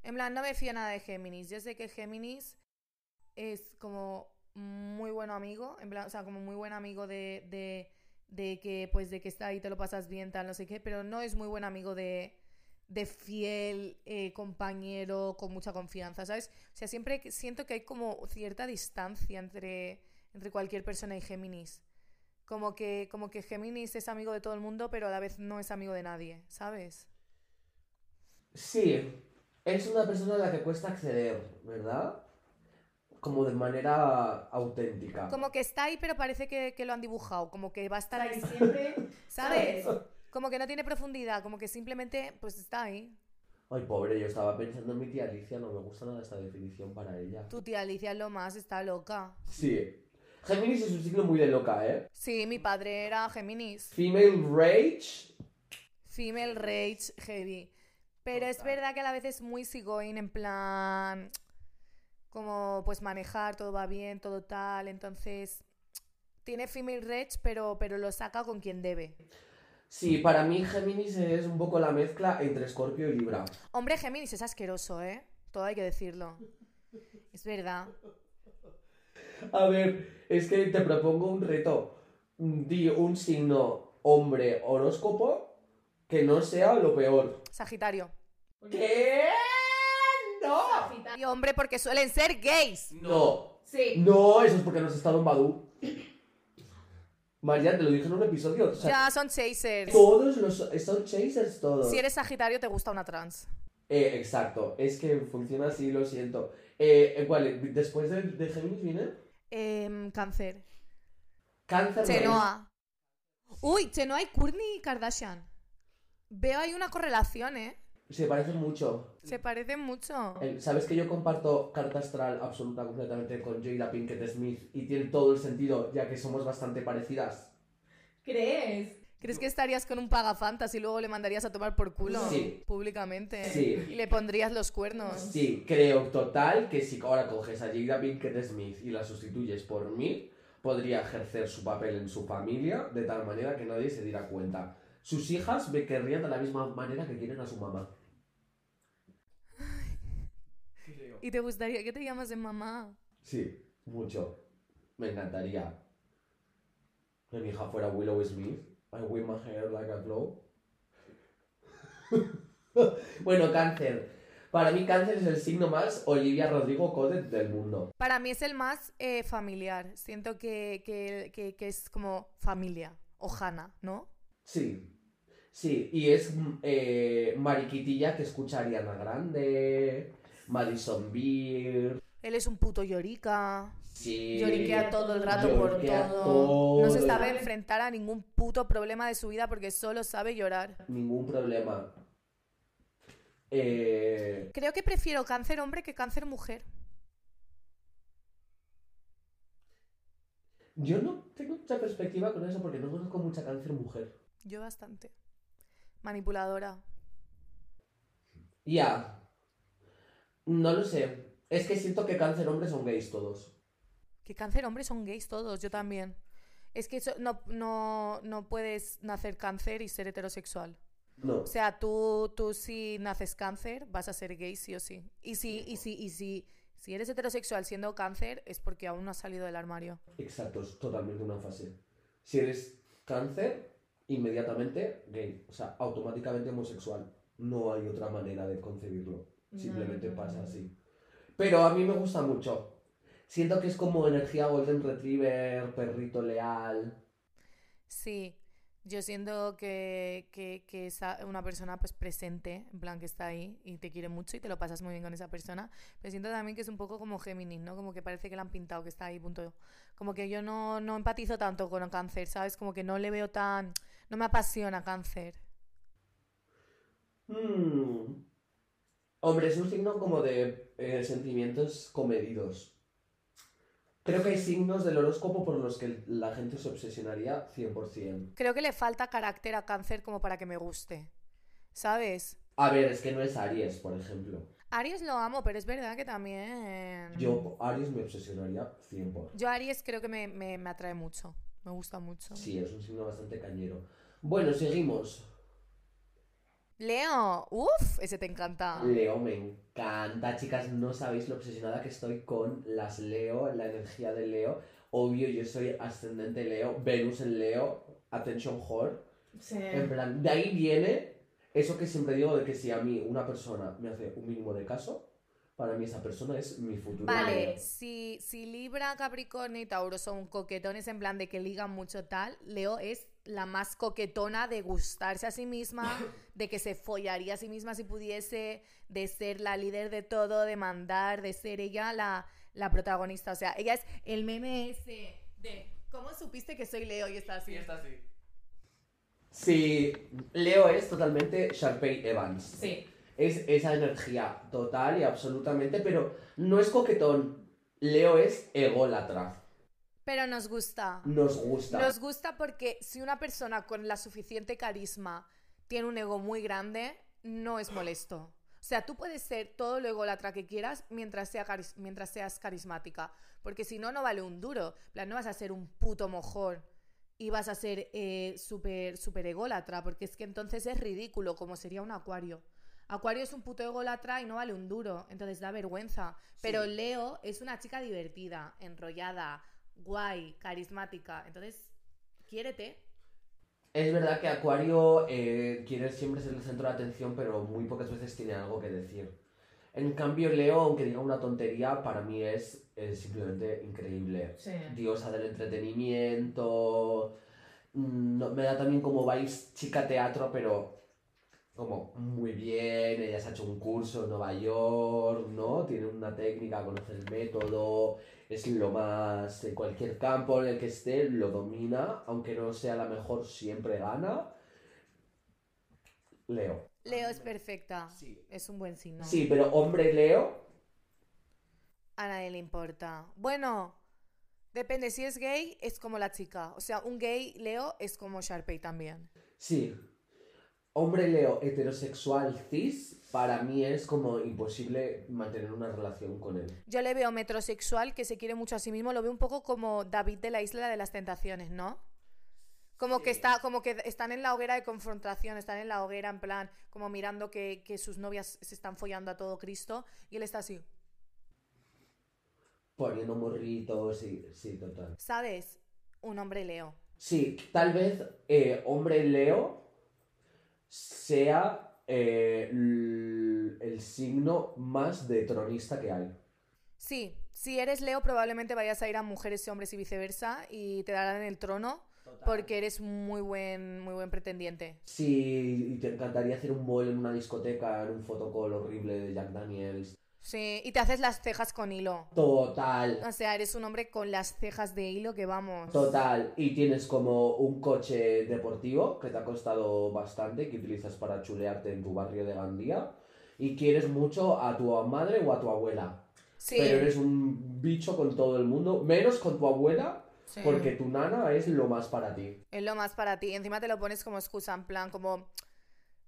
Speaker 1: En plan, no me fío nada de Géminis. Yo sé que Géminis es como muy buen amigo, en plan, o sea, como muy buen amigo de, de, que, pues, de que está ahí, te lo pasas bien, tal, no sé qué, pero no es muy buen amigo de, de fiel eh, compañero con mucha confianza, ¿sabes? O sea, siempre siento que hay como cierta distancia entre, entre cualquier persona y Géminis. Como que, como que Géminis es amigo de todo el mundo, pero a la vez no es amigo de nadie, ¿sabes?
Speaker 2: Sí, es una persona a la que cuesta acceder, ¿verdad? Como de manera auténtica.
Speaker 1: Como que está ahí, pero parece que, que lo han dibujado. Como que va a estar ahí,
Speaker 4: siempre,
Speaker 1: ¿sabes?
Speaker 4: ¿sabes?
Speaker 1: Como que no tiene profundidad, como que simplemente, pues está ahí.
Speaker 2: Ay, pobre, yo estaba pensando en mi tía Alicia, no me gusta nada esta definición para ella.
Speaker 1: Tu tía Alicia es lo más, está loca.
Speaker 2: Sí. Géminis es un signo muy de loca, ¿eh?
Speaker 1: Sí, mi padre era Géminis.
Speaker 2: Female Rage.
Speaker 1: Female Rage Heavy. Pero es verdad que a la vez es muy easygoing, en plan. Como pues manejar, todo va bien, todo tal. Entonces. Tiene Female Rage, pero, pero lo saca con quien debe.
Speaker 2: Sí, para mí Géminis es un poco la mezcla entre Escorpio y Libra.
Speaker 1: Hombre, Géminis es asqueroso, ¿eh? Todo hay que decirlo. Es verdad.
Speaker 2: A ver, es que te propongo un reto. Di un signo hombre horóscopo que no sea lo peor.
Speaker 1: Sagitario.
Speaker 2: ¿Qué? No.
Speaker 1: Y hombre, porque suelen ser gays.
Speaker 2: No.
Speaker 4: Sí.
Speaker 2: No, eso es porque no has estado en Badu. María, te lo dije en un episodio. o sea,
Speaker 1: Ya son chasers.
Speaker 2: Todos los son chasers todos.
Speaker 1: Si eres Sagitario, te gusta una trans.
Speaker 2: Eh, exacto, es que funciona así, lo siento. Eh, eh, ¿cuál? Después de, de Géminis viene
Speaker 1: Em, cáncer.
Speaker 2: Cáncer.
Speaker 1: Chenoa. Uy, Chenoa y Kourtney Kardashian. Veo ahí una correlación, ¿eh?
Speaker 2: Se parecen mucho.
Speaker 1: Se parecen mucho.
Speaker 2: El- ¿Sabes que yo comparto carta astral absoluta completamente con Jada Pinkett Smith y tiene todo el sentido ya que somos bastante parecidas?
Speaker 4: ¿Crees?
Speaker 1: ¿Crees que estarías con un pagafantas y luego le mandarías a tomar por culo?
Speaker 2: Sí.
Speaker 1: Públicamente.
Speaker 2: Sí.
Speaker 1: Y le pondrías los cuernos.
Speaker 2: Sí, creo total que si ahora coges a Jada Pinkett Smith y la sustituyes por mí, podría ejercer su papel en su familia de tal manera que nadie se diera cuenta. Sus hijas me querrían de la misma manera que quieren a su mamá.
Speaker 1: ¿Y te gustaría que te llamas de mamá?
Speaker 2: Sí, mucho. Me encantaría. Que mi hija fuera Willow Smith. I wear my hair like a glow. bueno, cáncer. Para mí cáncer es el signo más Olivia Rodrigo Codet del mundo.
Speaker 1: Para mí es el más eh, familiar. Siento que, que- que- que es como familia. Ojana, ¿no?
Speaker 2: Sí. Sí, y es mm, eh, Mariquitilla que escucha a Ariana Grande, Madison Beer.
Speaker 1: Él es un puto llorica.
Speaker 2: Sí.
Speaker 1: Lloriquea todo el rato por
Speaker 2: Lloriquea
Speaker 1: todo. No se
Speaker 2: todo.
Speaker 1: sabe enfrentar a ningún puto problema de su vida porque solo sabe llorar.
Speaker 2: Ningún problema. Eh,
Speaker 1: Creo que prefiero cáncer hombre que cáncer mujer.
Speaker 2: Yo no tengo mucha perspectiva con eso porque no conozco mucha cáncer mujer.
Speaker 1: Yo bastante. Manipuladora.
Speaker 2: Ya. No lo sé. Es que siento que cáncer hombres son gays todos.
Speaker 1: Que cáncer hombres son gays todos, yo también. Es que eso, no, no, no puedes nacer cáncer y ser heterosexual.
Speaker 2: No.
Speaker 1: O sea, tú, tú si naces cáncer, vas a ser gay sí o sí. Y si, y si, y si, si eres heterosexual siendo cáncer, es porque aún no has salido del armario.
Speaker 2: Exacto, es totalmente una fase. Si eres cáncer, inmediatamente gay. O sea, automáticamente homosexual. No hay otra manera de concebirlo. Simplemente
Speaker 4: No, no,
Speaker 2: pasa
Speaker 4: no.
Speaker 2: así. Pero a mí me gusta mucho. Siento que es como energía Golden Retriever, perrito leal.
Speaker 1: Sí, yo siento que, que, que es una persona pues presente, en plan que está ahí y te quiere mucho y te lo pasas muy bien con esa persona. Pero siento también que es un poco como Géminis, ¿no? Como que parece que la han pintado, que está ahí, punto. Como que yo no, no empatizo tanto con el cáncer, ¿sabes? Como que no le veo tan... No me apasiona cáncer.
Speaker 2: Hmm. Hombre, es un signo como de eh, sentimientos comedidos. Creo que hay signos del horóscopo por los que la gente se obsesionaría 100%.
Speaker 1: Creo que le falta carácter a cáncer como para que me guste, ¿sabes?
Speaker 2: A ver, es que no es Aries, por ejemplo.
Speaker 1: Aries lo amo, pero es verdad que también...
Speaker 2: Yo, Aries me obsesionaría 100%.
Speaker 1: Yo Aries creo que me, me, me atrae mucho, me gusta mucho.
Speaker 2: Sí, es un signo bastante cañero. Bueno, seguimos.
Speaker 1: Leo, uff, ese te encanta.
Speaker 2: Leo me encanta, chicas, no sabéis lo obsesionada que estoy con las Leo, la energía de Leo. Obvio, yo soy ascendente Leo, Venus en Leo, attention whore.
Speaker 4: Sí.
Speaker 2: En plan, de ahí viene eso que siempre digo de que si a mí una persona me hace un mínimo de caso, para mí esa persona es mi futuro.
Speaker 1: Vale,
Speaker 2: Leo.
Speaker 1: si, si Libra, Capricornio y Tauro son coquetones en plan de que ligan mucho tal, Leo es la más coquetona de gustarse a sí misma, de que se follaría a sí misma si pudiese, de ser la líder de todo, de mandar, de ser ella la, la protagonista. O sea, ella es el meme ese de ¿cómo supiste que soy Leo? Y está así.
Speaker 2: Sí, Leo es totalmente Sharpay Evans.
Speaker 4: Sí.
Speaker 2: Es esa energía total y absolutamente, pero no es coquetón. Leo es ególatra.
Speaker 1: Pero nos gusta.
Speaker 2: Nos gusta.
Speaker 1: Nos gusta porque si una persona con la suficiente carisma tiene un ego muy grande, no es molesto. O sea, tú puedes ser todo lo ególatra que quieras mientras, sea caris- mientras seas carismática. Porque si no, no vale un duro. Plan, no vas a ser un puto mojón y vas a ser eh, súper súper ególatra. Porque es que entonces es ridículo, como sería un acuario. Acuario es un puto ególatra y no vale un duro. Entonces da vergüenza. Pero
Speaker 2: Sí.
Speaker 1: Leo es una chica divertida, enrollada, guay, carismática. Entonces, quiérete.
Speaker 2: Es verdad que Acuario eh, quiere siempre ser el centro de atención, pero muy pocas veces tiene algo que decir. En cambio, Leo, aunque diga una tontería, para mí es, simplemente increíble.
Speaker 4: Sí.
Speaker 2: Diosa del entretenimiento. mm, no- me da también como vais chica teatro, pero como muy bien. Ella se ha hecho un curso en Nueva York, ¿no? Tiene una técnica, conoce el método. Es lo más. En cualquier campo en el que esté, lo domina. Aunque no sea la mejor, siempre gana. Leo.
Speaker 1: Leo es perfecta.
Speaker 2: Sí.
Speaker 1: Es un buen signo.
Speaker 2: Sí, pero hombre Leo.
Speaker 1: A nadie le importa. Bueno, depende. Si es gay, es como la chica. O sea, un gay Leo es como Sharpay también.
Speaker 2: Sí. Hombre Leo heterosexual cis, para mí es como imposible mantener una relación con él.
Speaker 1: Yo le veo metrosexual que se quiere mucho a sí mismo. Lo veo un poco como David de la Isla de las Tentaciones, ¿no? Como que está, como que están en la hoguera de confrontación, están en la hoguera en plan, como mirando que, que sus novias se están follando a todo Cristo, y él está así,
Speaker 2: Poniendo morritos, sí, sí, total.
Speaker 1: ¿sabes? Un hombre Leo.
Speaker 2: Sí, tal vez eh, hombre Leo sea eh, el signo más de tronista que hay.
Speaker 1: Sí, si eres Leo probablemente vayas a ir a mujeres y hombres y viceversa y te darán el trono porque eres muy buen, muy buen pretendiente.
Speaker 2: Sí, y te encantaría hacer un boil en una discoteca, en un fotocall horrible de Jack Daniels.
Speaker 1: Sí, y te haces las cejas con hilo.
Speaker 2: Total.
Speaker 1: O sea, eres un hombre con las cejas de hilo que vamos.
Speaker 2: Total, y tienes como un coche deportivo que te ha costado bastante, que utilizas para chulearte en tu barrio de Gandía, y quieres mucho a tu madre o a tu abuela,
Speaker 1: Sí,
Speaker 2: pero eres un bicho con todo el mundo, menos con tu abuela,
Speaker 1: sí.
Speaker 2: porque tu nana es lo más para ti.
Speaker 1: Es lo más para ti. Encima te lo pones como excusa, en plan, como...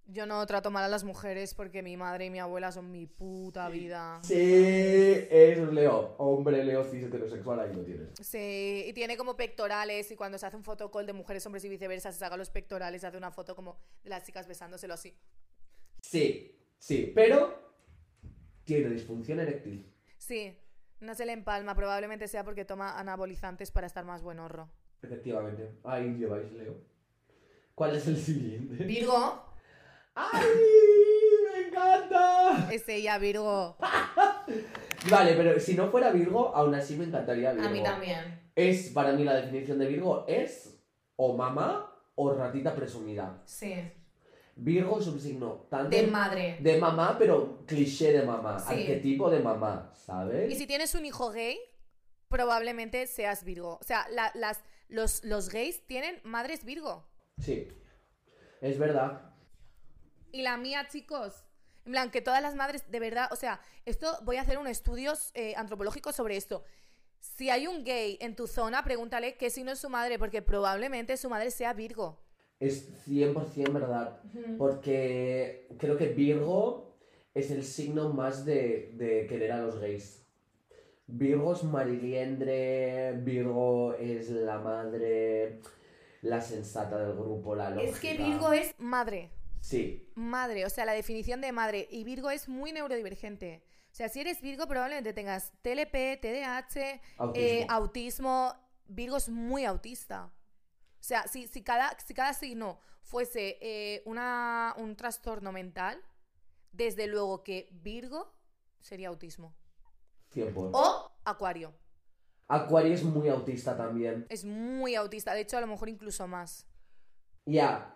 Speaker 1: Yo no trato mal a las mujeres porque mi madre y mi abuela son mi puta vida.
Speaker 2: Sí, es Leo. Hombre, Leo cis heterosexual, ahí lo tienes.
Speaker 1: Sí, y tiene como pectorales y cuando se hace un fotocall de mujeres, hombres y viceversa, se saca los pectorales, se hace una foto como de las chicas besándoselo así.
Speaker 2: Sí, sí, pero tiene disfunción eréctil.
Speaker 1: Sí, no se le empalma, probablemente sea porque toma anabolizantes para estar más buenorro.
Speaker 2: Efectivamente. Ahí lleváis, Leo. ¿Cuál es el siguiente?
Speaker 1: Virgo,
Speaker 2: ¡Ay! ¡Me encanta!
Speaker 1: es ella, Virgo.
Speaker 2: Vale, pero si no fuera Virgo, aún así me encantaría Virgo.
Speaker 1: A mí también.
Speaker 2: Es, para mí, la definición de Virgo es o mamá o ratita presumida.
Speaker 1: Sí.
Speaker 2: Virgo es un signo tan
Speaker 1: De madre.
Speaker 2: de mamá, pero cliché de mamá,
Speaker 1: Sí.
Speaker 2: arquetipo de mamá, ¿sabes?
Speaker 1: Y si tienes un hijo gay, probablemente seas Virgo. O sea, la- las, los, los gays tienen madres Virgo.
Speaker 2: Sí, es verdad.
Speaker 1: Y la mía, chicos. En plan, que todas las madres, de verdad, o sea, esto voy a hacer un estudio eh, antropológico sobre esto. Si hay un gay en tu zona, pregúntale qué signo es su madre, porque probablemente su madre sea Virgo.
Speaker 2: Es 100% verdad. Porque creo que Virgo es el signo más de, de querer a los gays. Virgo es mariliendre, Virgo es la madre, la sensata del grupo, la lógica.
Speaker 1: Es que Virgo es madre.
Speaker 2: Sí,
Speaker 1: Madre, o sea, la definición de madre. Y Virgo es muy neurodivergente. O sea, si eres Virgo, probablemente tengas TLP, TDAH,
Speaker 2: autismo.
Speaker 1: eh, autismo. Virgo es muy autista. O sea, si, si, cada, si cada signo fuese eh, una, un trastorno mental, desde luego que Virgo sería autismo.
Speaker 2: 100%.
Speaker 1: O Acuario.
Speaker 2: Acuario es muy autista también.
Speaker 1: Es muy autista. De hecho, a lo mejor incluso más.
Speaker 2: Ya,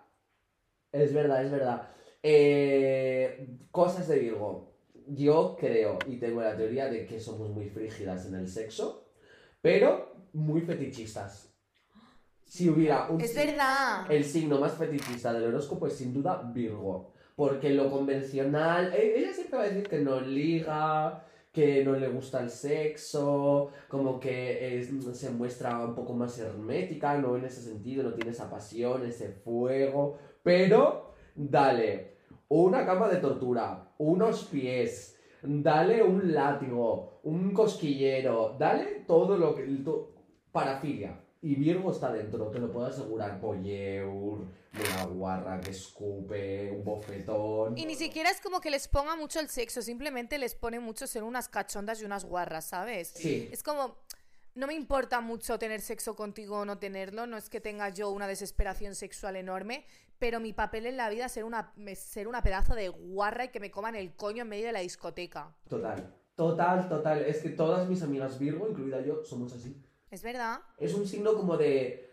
Speaker 2: es verdad, es verdad. Eh, cosas de Virgo. Yo creo y tengo la teoría de que somos muy frígidas en el sexo, pero muy fetichistas. Si hubiera un
Speaker 1: Es verdad.
Speaker 2: el signo más fetichista del horóscopo es sin duda Virgo. Porque lo convencional, e- ella siempre va a decir que no liga, que no le gusta el sexo, como que es- se muestra un poco más hermética, no en ese sentido, no tiene esa pasión, ese fuego. Pero dale una cama de tortura, unos pies, dale un látigo, un cosquillero, dale todo lo que... to- parafilia. Y Virgo está dentro, te lo puedo asegurar. Polleur, una guarra que escupe, un bofetón.
Speaker 1: Y ni siquiera es como que les ponga mucho el sexo, simplemente les pone mucho ser unas cachondas y unas guarras, ¿sabes?
Speaker 2: Sí,
Speaker 1: Es como, no me importa mucho tener sexo contigo o no tenerlo, no es que tenga yo una desesperación sexual enorme, pero mi papel en la vida es ser una, ser una pedazo de guarra y que me coman el coño en medio de la discoteca.
Speaker 2: total. Total, total. Es que todas mis amigas Virgo, incluida yo, somos así.
Speaker 1: ¿Es verdad?
Speaker 2: Es un signo como de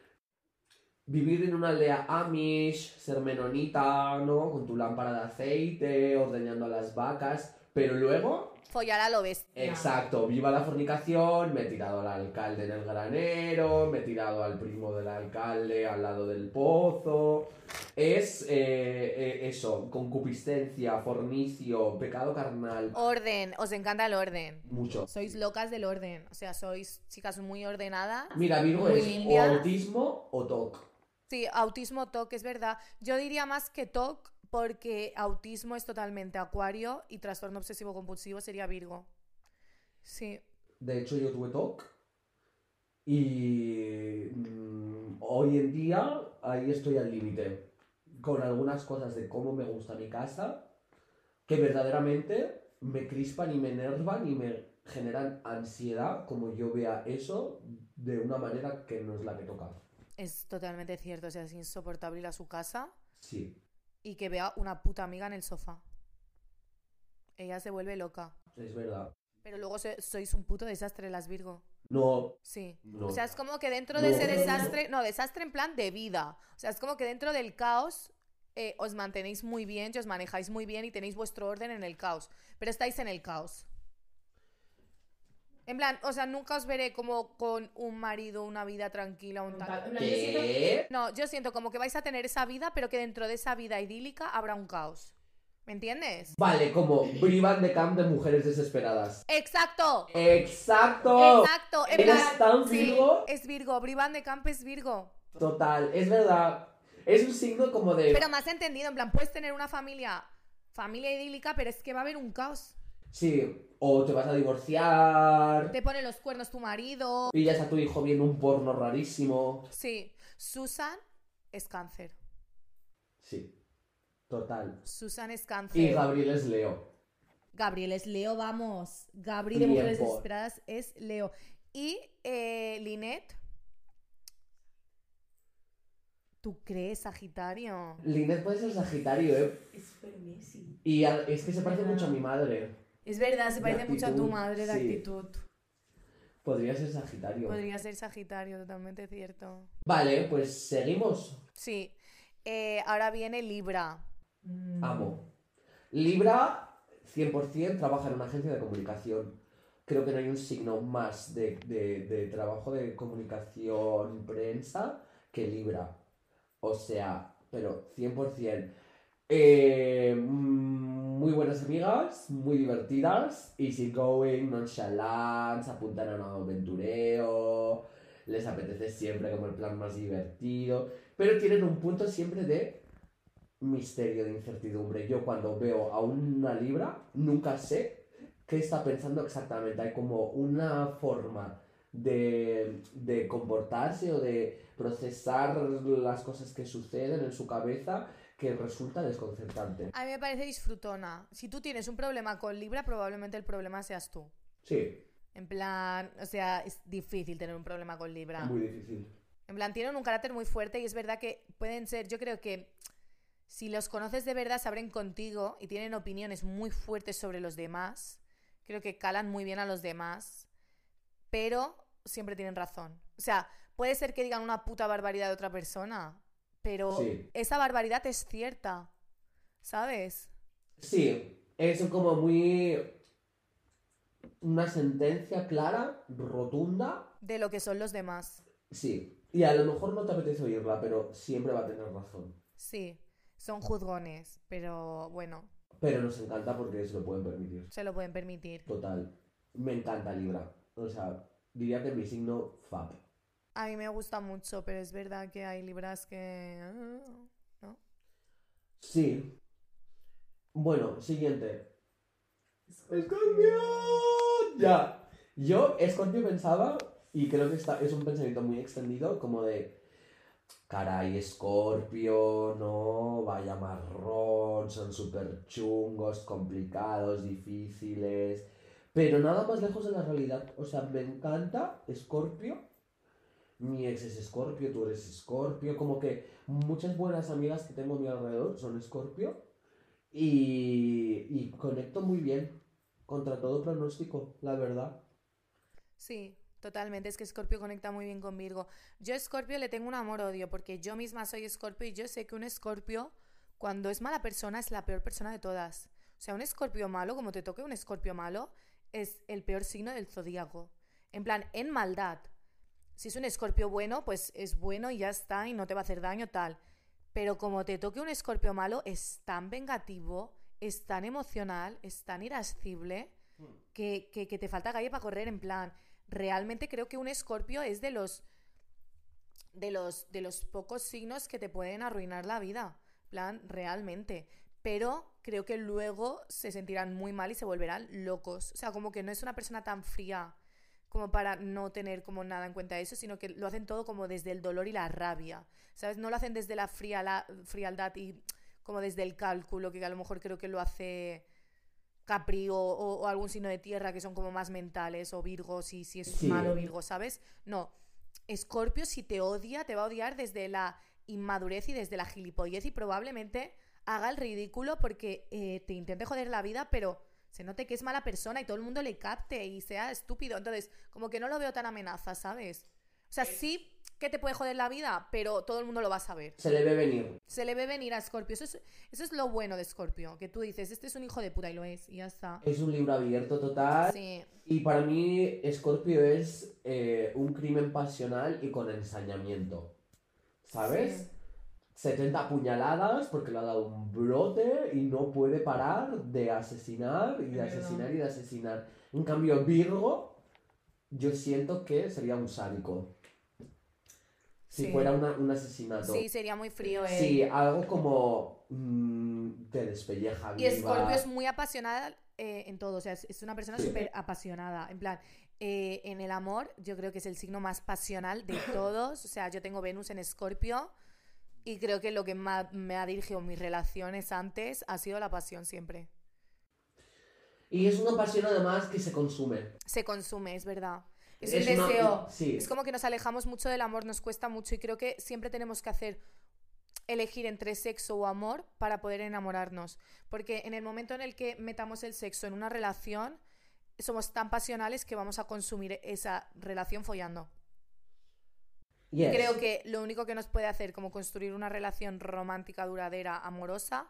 Speaker 2: vivir en una aldea Amish, ser menonita, ¿no? Con tu lámpara de aceite, ordeñando a las vacas, pero luego
Speaker 1: Follar a lo bestia.
Speaker 2: Exacto, viva la fornicación, me he tirado al alcalde en el granero, me he tirado al primo del alcalde al lado del pozo. Es eh, eh, eso, concupiscencia, fornicio, pecado carnal,
Speaker 1: Orden, os encanta el orden.
Speaker 2: mucho.
Speaker 1: Sois locas del orden, o sea, sois chicas muy ordenadas.
Speaker 2: Mira, Virgo es
Speaker 1: limpias.
Speaker 2: o autismo o TOC.
Speaker 1: Sí, autismo TOC, es verdad. Yo diría más que TOC porque autismo es totalmente acuario y trastorno obsesivo compulsivo sería Virgo. Sí.
Speaker 2: De hecho, yo tuve TOC. Y mm, hoy en día ahí estoy al límite. Con algunas cosas de cómo me gusta mi casa, que verdaderamente me crispan y me enervan y me generan ansiedad como yo vea eso de una manera que no es la que toca.
Speaker 1: Es totalmente cierto, o sea, es insoportable ir a su casa
Speaker 2: Sí,
Speaker 1: y que vea una puta amiga en el sofá. Ella se vuelve loca.
Speaker 2: es verdad.
Speaker 1: Pero luego se- sois un puto desastre las Virgo.
Speaker 2: No,
Speaker 1: Sí.
Speaker 2: no.
Speaker 1: O sea, es como que dentro de
Speaker 2: No.
Speaker 1: ese desastre, no, desastre en plan de vida. O sea, es como que dentro del caos eh, os mantenéis muy bien, y os manejáis muy bien y tenéis vuestro orden en el caos. Pero estáis en el caos. En plan, o sea, nunca os veré como con un marido, una vida tranquila, un tal. No, yo siento como que vais a tener esa vida, pero que dentro de esa vida idílica habrá un caos. ¿Me entiendes?
Speaker 2: Vale, como Brivan de Camp de mujeres desesperadas.
Speaker 1: ¡Exacto!
Speaker 2: ¡Exacto!
Speaker 1: ¡Exacto!
Speaker 2: ¿Eres
Speaker 1: plan,
Speaker 2: tan
Speaker 1: sí,
Speaker 2: Virgo?
Speaker 1: es Virgo. Brivan de Camp es Virgo.
Speaker 2: Total, es verdad. Es un signo como de...
Speaker 1: Pero más entendido, en plan, puedes tener una familia, familia idílica, pero es que va a haber un caos.
Speaker 2: Sí, o te vas a divorciar,
Speaker 1: Te pone los cuernos tu marido.
Speaker 2: pillas a tu hijo viendo un porno rarísimo.
Speaker 1: Sí, Susan es cáncer.
Speaker 2: Sí, total.
Speaker 1: Susan es
Speaker 2: Y
Speaker 1: cáncer.
Speaker 2: Gabriel es Leo.
Speaker 1: Gabriel es Leo, vamos. Gabriel de Mujeres Desesperadas es Leo. Y eh, Linet. ¿Tú crees, Sagitario?
Speaker 2: Linet puede ser Sagitario, ¿eh?
Speaker 3: Es super Messi.
Speaker 2: Y a- es que se parece mucho a mi madre.
Speaker 1: Es verdad, se parece mucho a tu madre de
Speaker 2: sí.
Speaker 1: actitud.
Speaker 2: Podría ser Sagitario.
Speaker 1: Podría ser Sagitario, totalmente cierto.
Speaker 2: Vale, pues seguimos.
Speaker 1: Sí. Eh, ahora viene Libra.
Speaker 3: Mm.
Speaker 2: Amo. Libra, 100% trabaja en una agencia de comunicación. Creo que no hay un signo más de, de- de trabajo de comunicación prensa que Libra. O sea, pero 100%. Eh, mm, muy buenas amigas, muy divertidas, easygoing, nonchalant, se apuntan a un aventureo, les apetece siempre como el plan más divertido, pero tienen un punto siempre de misterio de incertidumbre. Yo cuando veo a una libra, nunca sé qué está pensando exactamente. Hay como una forma de, de comportarse o de procesar las cosas que suceden en su cabeza que resulta desconcertante.
Speaker 1: A mí me parece disfrutona. Si tú tienes un problema con Libra, probablemente el problema seas tú.
Speaker 2: Sí,
Speaker 1: En plan, o sea, es difícil tener un problema con Libra.
Speaker 2: muy difícil.
Speaker 1: En plan, tienen un carácter muy fuerte y es verdad que pueden ser, yo creo que si los conoces de verdad, se abren contigo y tienen opiniones muy fuertes sobre los demás. Creo que calan muy bien a los demás, pero siempre tienen razón. O sea, puede ser que digan una puta barbaridad de otra persona, pero
Speaker 2: Sí.
Speaker 1: esa barbaridad es cierta, ¿sabes?
Speaker 2: Sí, es como muy... una sentencia clara, rotunda,
Speaker 1: De lo que son los demás.
Speaker 2: sí. Y a lo mejor no te apetece oírla, pero siempre va a tener razón.
Speaker 1: Sí, son juzgones, pero bueno,
Speaker 2: Pero nos encanta porque se lo pueden permitir.
Speaker 1: se lo pueden permitir.
Speaker 2: Total. Me encanta Libra. O sea, diría que mi signo fab.
Speaker 1: A mí me gusta mucho, pero es verdad que hay libras que... ah,
Speaker 2: Sí. Bueno, siguiente. ¡Escorpio! Ya. Yo, Escorpio, pensaba, y creo que está, es un pensamiento muy extendido, como de. Caray, Escorpio, no, vaya marrón, son súper chungos, complicados, difíciles. Pero nada más lejos de la realidad. O sea, me encanta Escorpio. Mi ex es Escorpio, tú eres Escorpio. Como que muchas buenas amigas que tengo a mi alrededor son Escorpio. Y, y conecto muy bien contra todo pronóstico, la verdad.
Speaker 1: Sí, totalmente. Es que Scorpio conecta muy bien con Virgo. Yo a Scorpio le tengo un amor-odio porque yo misma soy Scorpio y yo sé que un Scorpio, cuando es mala persona, es la peor persona de todas. O sea, un Scorpio malo, como te toque un Scorpio malo, es el peor signo del zodíaco. En plan, en maldad. Si es un escorpio bueno, pues es bueno y ya está y no te va a hacer daño tal. Pero como te toque un escorpio malo, es tan vengativo, es tan emocional, es tan irascible, que, que, te falta calle para correr. En plan, realmente creo que un escorpio es de los, de los, de los pocos signos que te pueden arruinar la vida. Plan, realmente. Pero creo que luego se sentirán muy mal y se volverán locos. O sea, como que no es una persona tan fría como para no tener como nada en cuenta eso, sino que lo hacen todo como desde el dolor y la rabia, ¿sabes? No lo hacen desde la frialdad y como desde el cálculo, que a lo mejor creo que lo hace Capri o, o- o algún signo de tierra que son como más mentales, o Virgo, si, si es
Speaker 2: Sí.
Speaker 1: malo Virgo, ¿sabes? No, Escorpio si te odia, te va a odiar desde la inmadurez y desde la gilipollez y probablemente haga el ridículo porque eh, te intente joder la vida, pero se note que es mala persona y todo el mundo le capte y sea estúpido. Entonces, como que no lo veo tan amenaza, ¿sabes? O sea, sí que te puede joder la vida, pero todo el mundo lo va a saber.
Speaker 2: Se le ve venir.
Speaker 1: Se le ve venir a Scorpio. Eso es, eso es lo bueno de Scorpio, que tú dices, este es un hijo de puta y lo es, y ya está.
Speaker 2: Es un libro abierto total.
Speaker 1: Sí,
Speaker 2: Y para mí, Scorpio es eh, un crimen pasional y con ensañamiento. ¿Sabes?
Speaker 1: Sí.
Speaker 2: 70 puñaladas porque le ha dado un brote y no puede parar de asesinar y de asesinar y de asesinar. En cambio, Virgo, yo siento que sería un sádico. Si
Speaker 1: Sí.
Speaker 2: fuera una- un asesinato.
Speaker 1: Sí, sería muy frío él.
Speaker 2: Sí, algo como mm, te despelleja
Speaker 1: Y. Scorpio es muy apasionada eh, en todo, o sea, es, una persona
Speaker 2: Sí.
Speaker 1: súper apasionada. En plan, eh, en el amor, yo creo que es el signo más pasional de todos. O sea, yo tengo Venus en Scorpio y creo que lo que ma- me ha dirigido mis relaciones antes ha sido la pasión siempre.
Speaker 2: Y es una pasión además que se consume.
Speaker 1: Se consume, es verdad. Es,
Speaker 2: Es
Speaker 1: un
Speaker 2: una-
Speaker 1: deseo.
Speaker 2: sí.
Speaker 1: Es como que nos alejamos mucho del amor, nos cuesta mucho y creo que siempre tenemos que hacer elegir entre sexo o amor para poder enamorarnos. Porque en el momento en el que metamos el sexo en una relación, somos tan pasionales que vamos a consumir esa relación follando.
Speaker 2: Yes.
Speaker 1: Creo que lo único que nos puede hacer como construir una relación romántica, duradera, amorosa,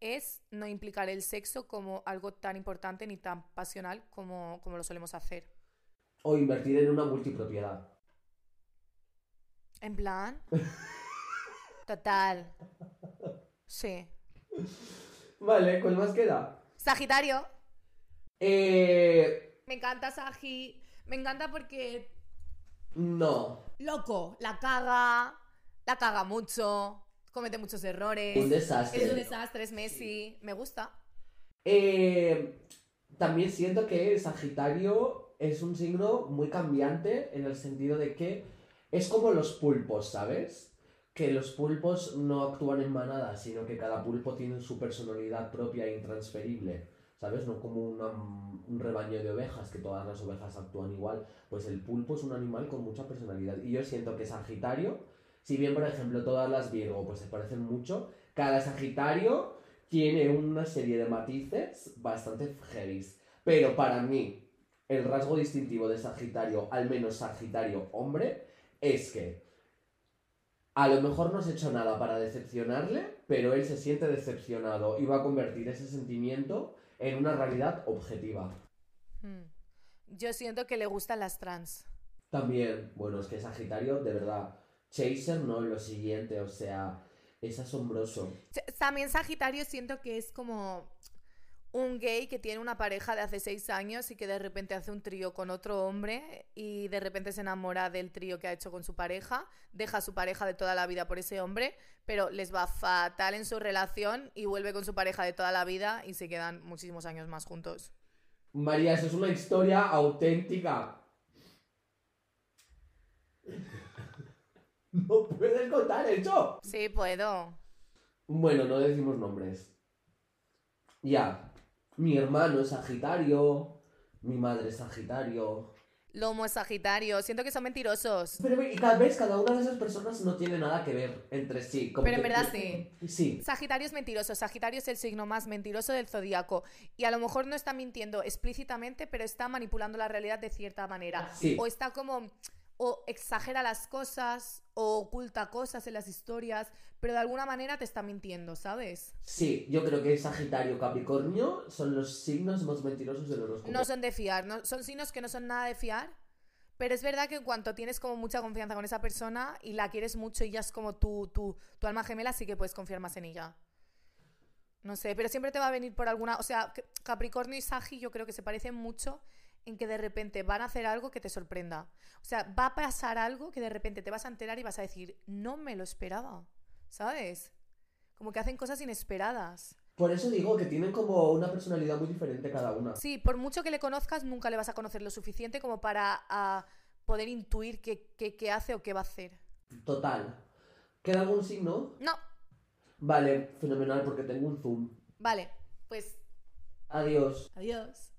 Speaker 1: es no implicar el sexo como algo tan importante ni tan pasional como, como lo solemos hacer.
Speaker 2: O invertir en una multipropiedad.
Speaker 1: En plan. Total. Sí.
Speaker 2: Vale, ¿cuál más queda?
Speaker 1: Sagitario.
Speaker 2: Eh.
Speaker 1: Me encanta Sagi. Me encanta porque.
Speaker 2: No.
Speaker 1: Loco. La caga. La caga mucho. Comete muchos errores.
Speaker 2: Un desastre.
Speaker 1: Es un desastre, es Messi. Me gusta.
Speaker 2: Eh, también siento que Sagitario es un signo muy cambiante en el sentido de que es como los pulpos, ¿sabes? Que los pulpos no actúan en manada, sino que cada pulpo tiene su personalidad propia e intransferible, ¿sabes? No como un rebaño de ovejas, que todas las ovejas actúan igual. Pues el pulpo es un animal con mucha personalidad. Y yo siento que Sagitario, si bien por ejemplo todas las Virgo pues se parecen mucho, cada Sagitario tiene una serie de matices bastante heavies. Pero para mí, el rasgo distintivo de Sagitario, al menos Sagitario hombre, es que a lo mejor no has hecho nada para decepcionarle, pero él se siente decepcionado y va a convertir ese sentimiento en una realidad objetiva.
Speaker 1: Hmm. Yo siento que le gustan las trans.
Speaker 2: También, bueno, es que Sagitario, de verdad, Chaser no es lo siguiente, o sea, es asombroso.
Speaker 1: También Sagitario siento que es como un gay que tiene una pareja de hace seis años y que de repente hace un trío con otro hombre y de repente se enamora del trío que ha hecho con su pareja, deja a su pareja de toda la vida por ese hombre, pero les va fatal en su relación y vuelve con su pareja de toda la vida y se quedan muchísimos años más juntos.
Speaker 2: María, eso es una historia auténtica. No puedes contar eso.
Speaker 1: Sí, puedo.
Speaker 2: Bueno, no decimos nombres. Ya. Mi hermano es Sagitario. Mi madre es Sagitario.
Speaker 1: Lomo es Sagitario. Siento que son mentirosos.
Speaker 2: Pero y tal vez cada una de esas personas no tiene nada que ver entre sí. como
Speaker 1: Pero en
Speaker 2: que-
Speaker 1: verdad sí.
Speaker 2: Sí.
Speaker 1: Sagitario es mentiroso. Sagitario es el signo más mentiroso del zodiaco. Y a lo mejor no está mintiendo explícitamente, pero está manipulando la realidad de cierta manera.
Speaker 2: Sí.
Speaker 1: O está como. O exagera las cosas, o oculta cosas en las historias, pero de alguna manera te está mintiendo, ¿sabes?
Speaker 2: Sí, yo creo que Sagitario Capricornio son los signos más mentirosos del horóscopo.
Speaker 1: No son de fiar, no, son signos que no son nada de fiar. Pero es verdad que en cuanto tienes como mucha confianza con esa persona y la quieres mucho y ya es como tu, tu, tu alma gemela, sí que puedes confiar más en ella. No sé, pero siempre te va a venir por alguna... O sea, Capricornio y Sagi yo creo que se parecen mucho en que de repente van a hacer algo que te sorprenda. O sea, va a pasar algo que de repente te vas a enterar y vas a decir, no me lo esperaba, ¿sabes? Como que hacen cosas inesperadas.
Speaker 2: Por eso digo que tienen como una personalidad muy diferente cada una.
Speaker 1: Sí, por mucho que le conozcas, nunca le vas a conocer lo suficiente como para ah, poder intuir qué, qué- qué hace o qué va a hacer.
Speaker 2: Total. ¿Queda algún signo?
Speaker 1: No,
Speaker 2: Vale, fenomenal porque tengo un zoom.
Speaker 1: vale, pues
Speaker 2: Adiós.
Speaker 1: adiós.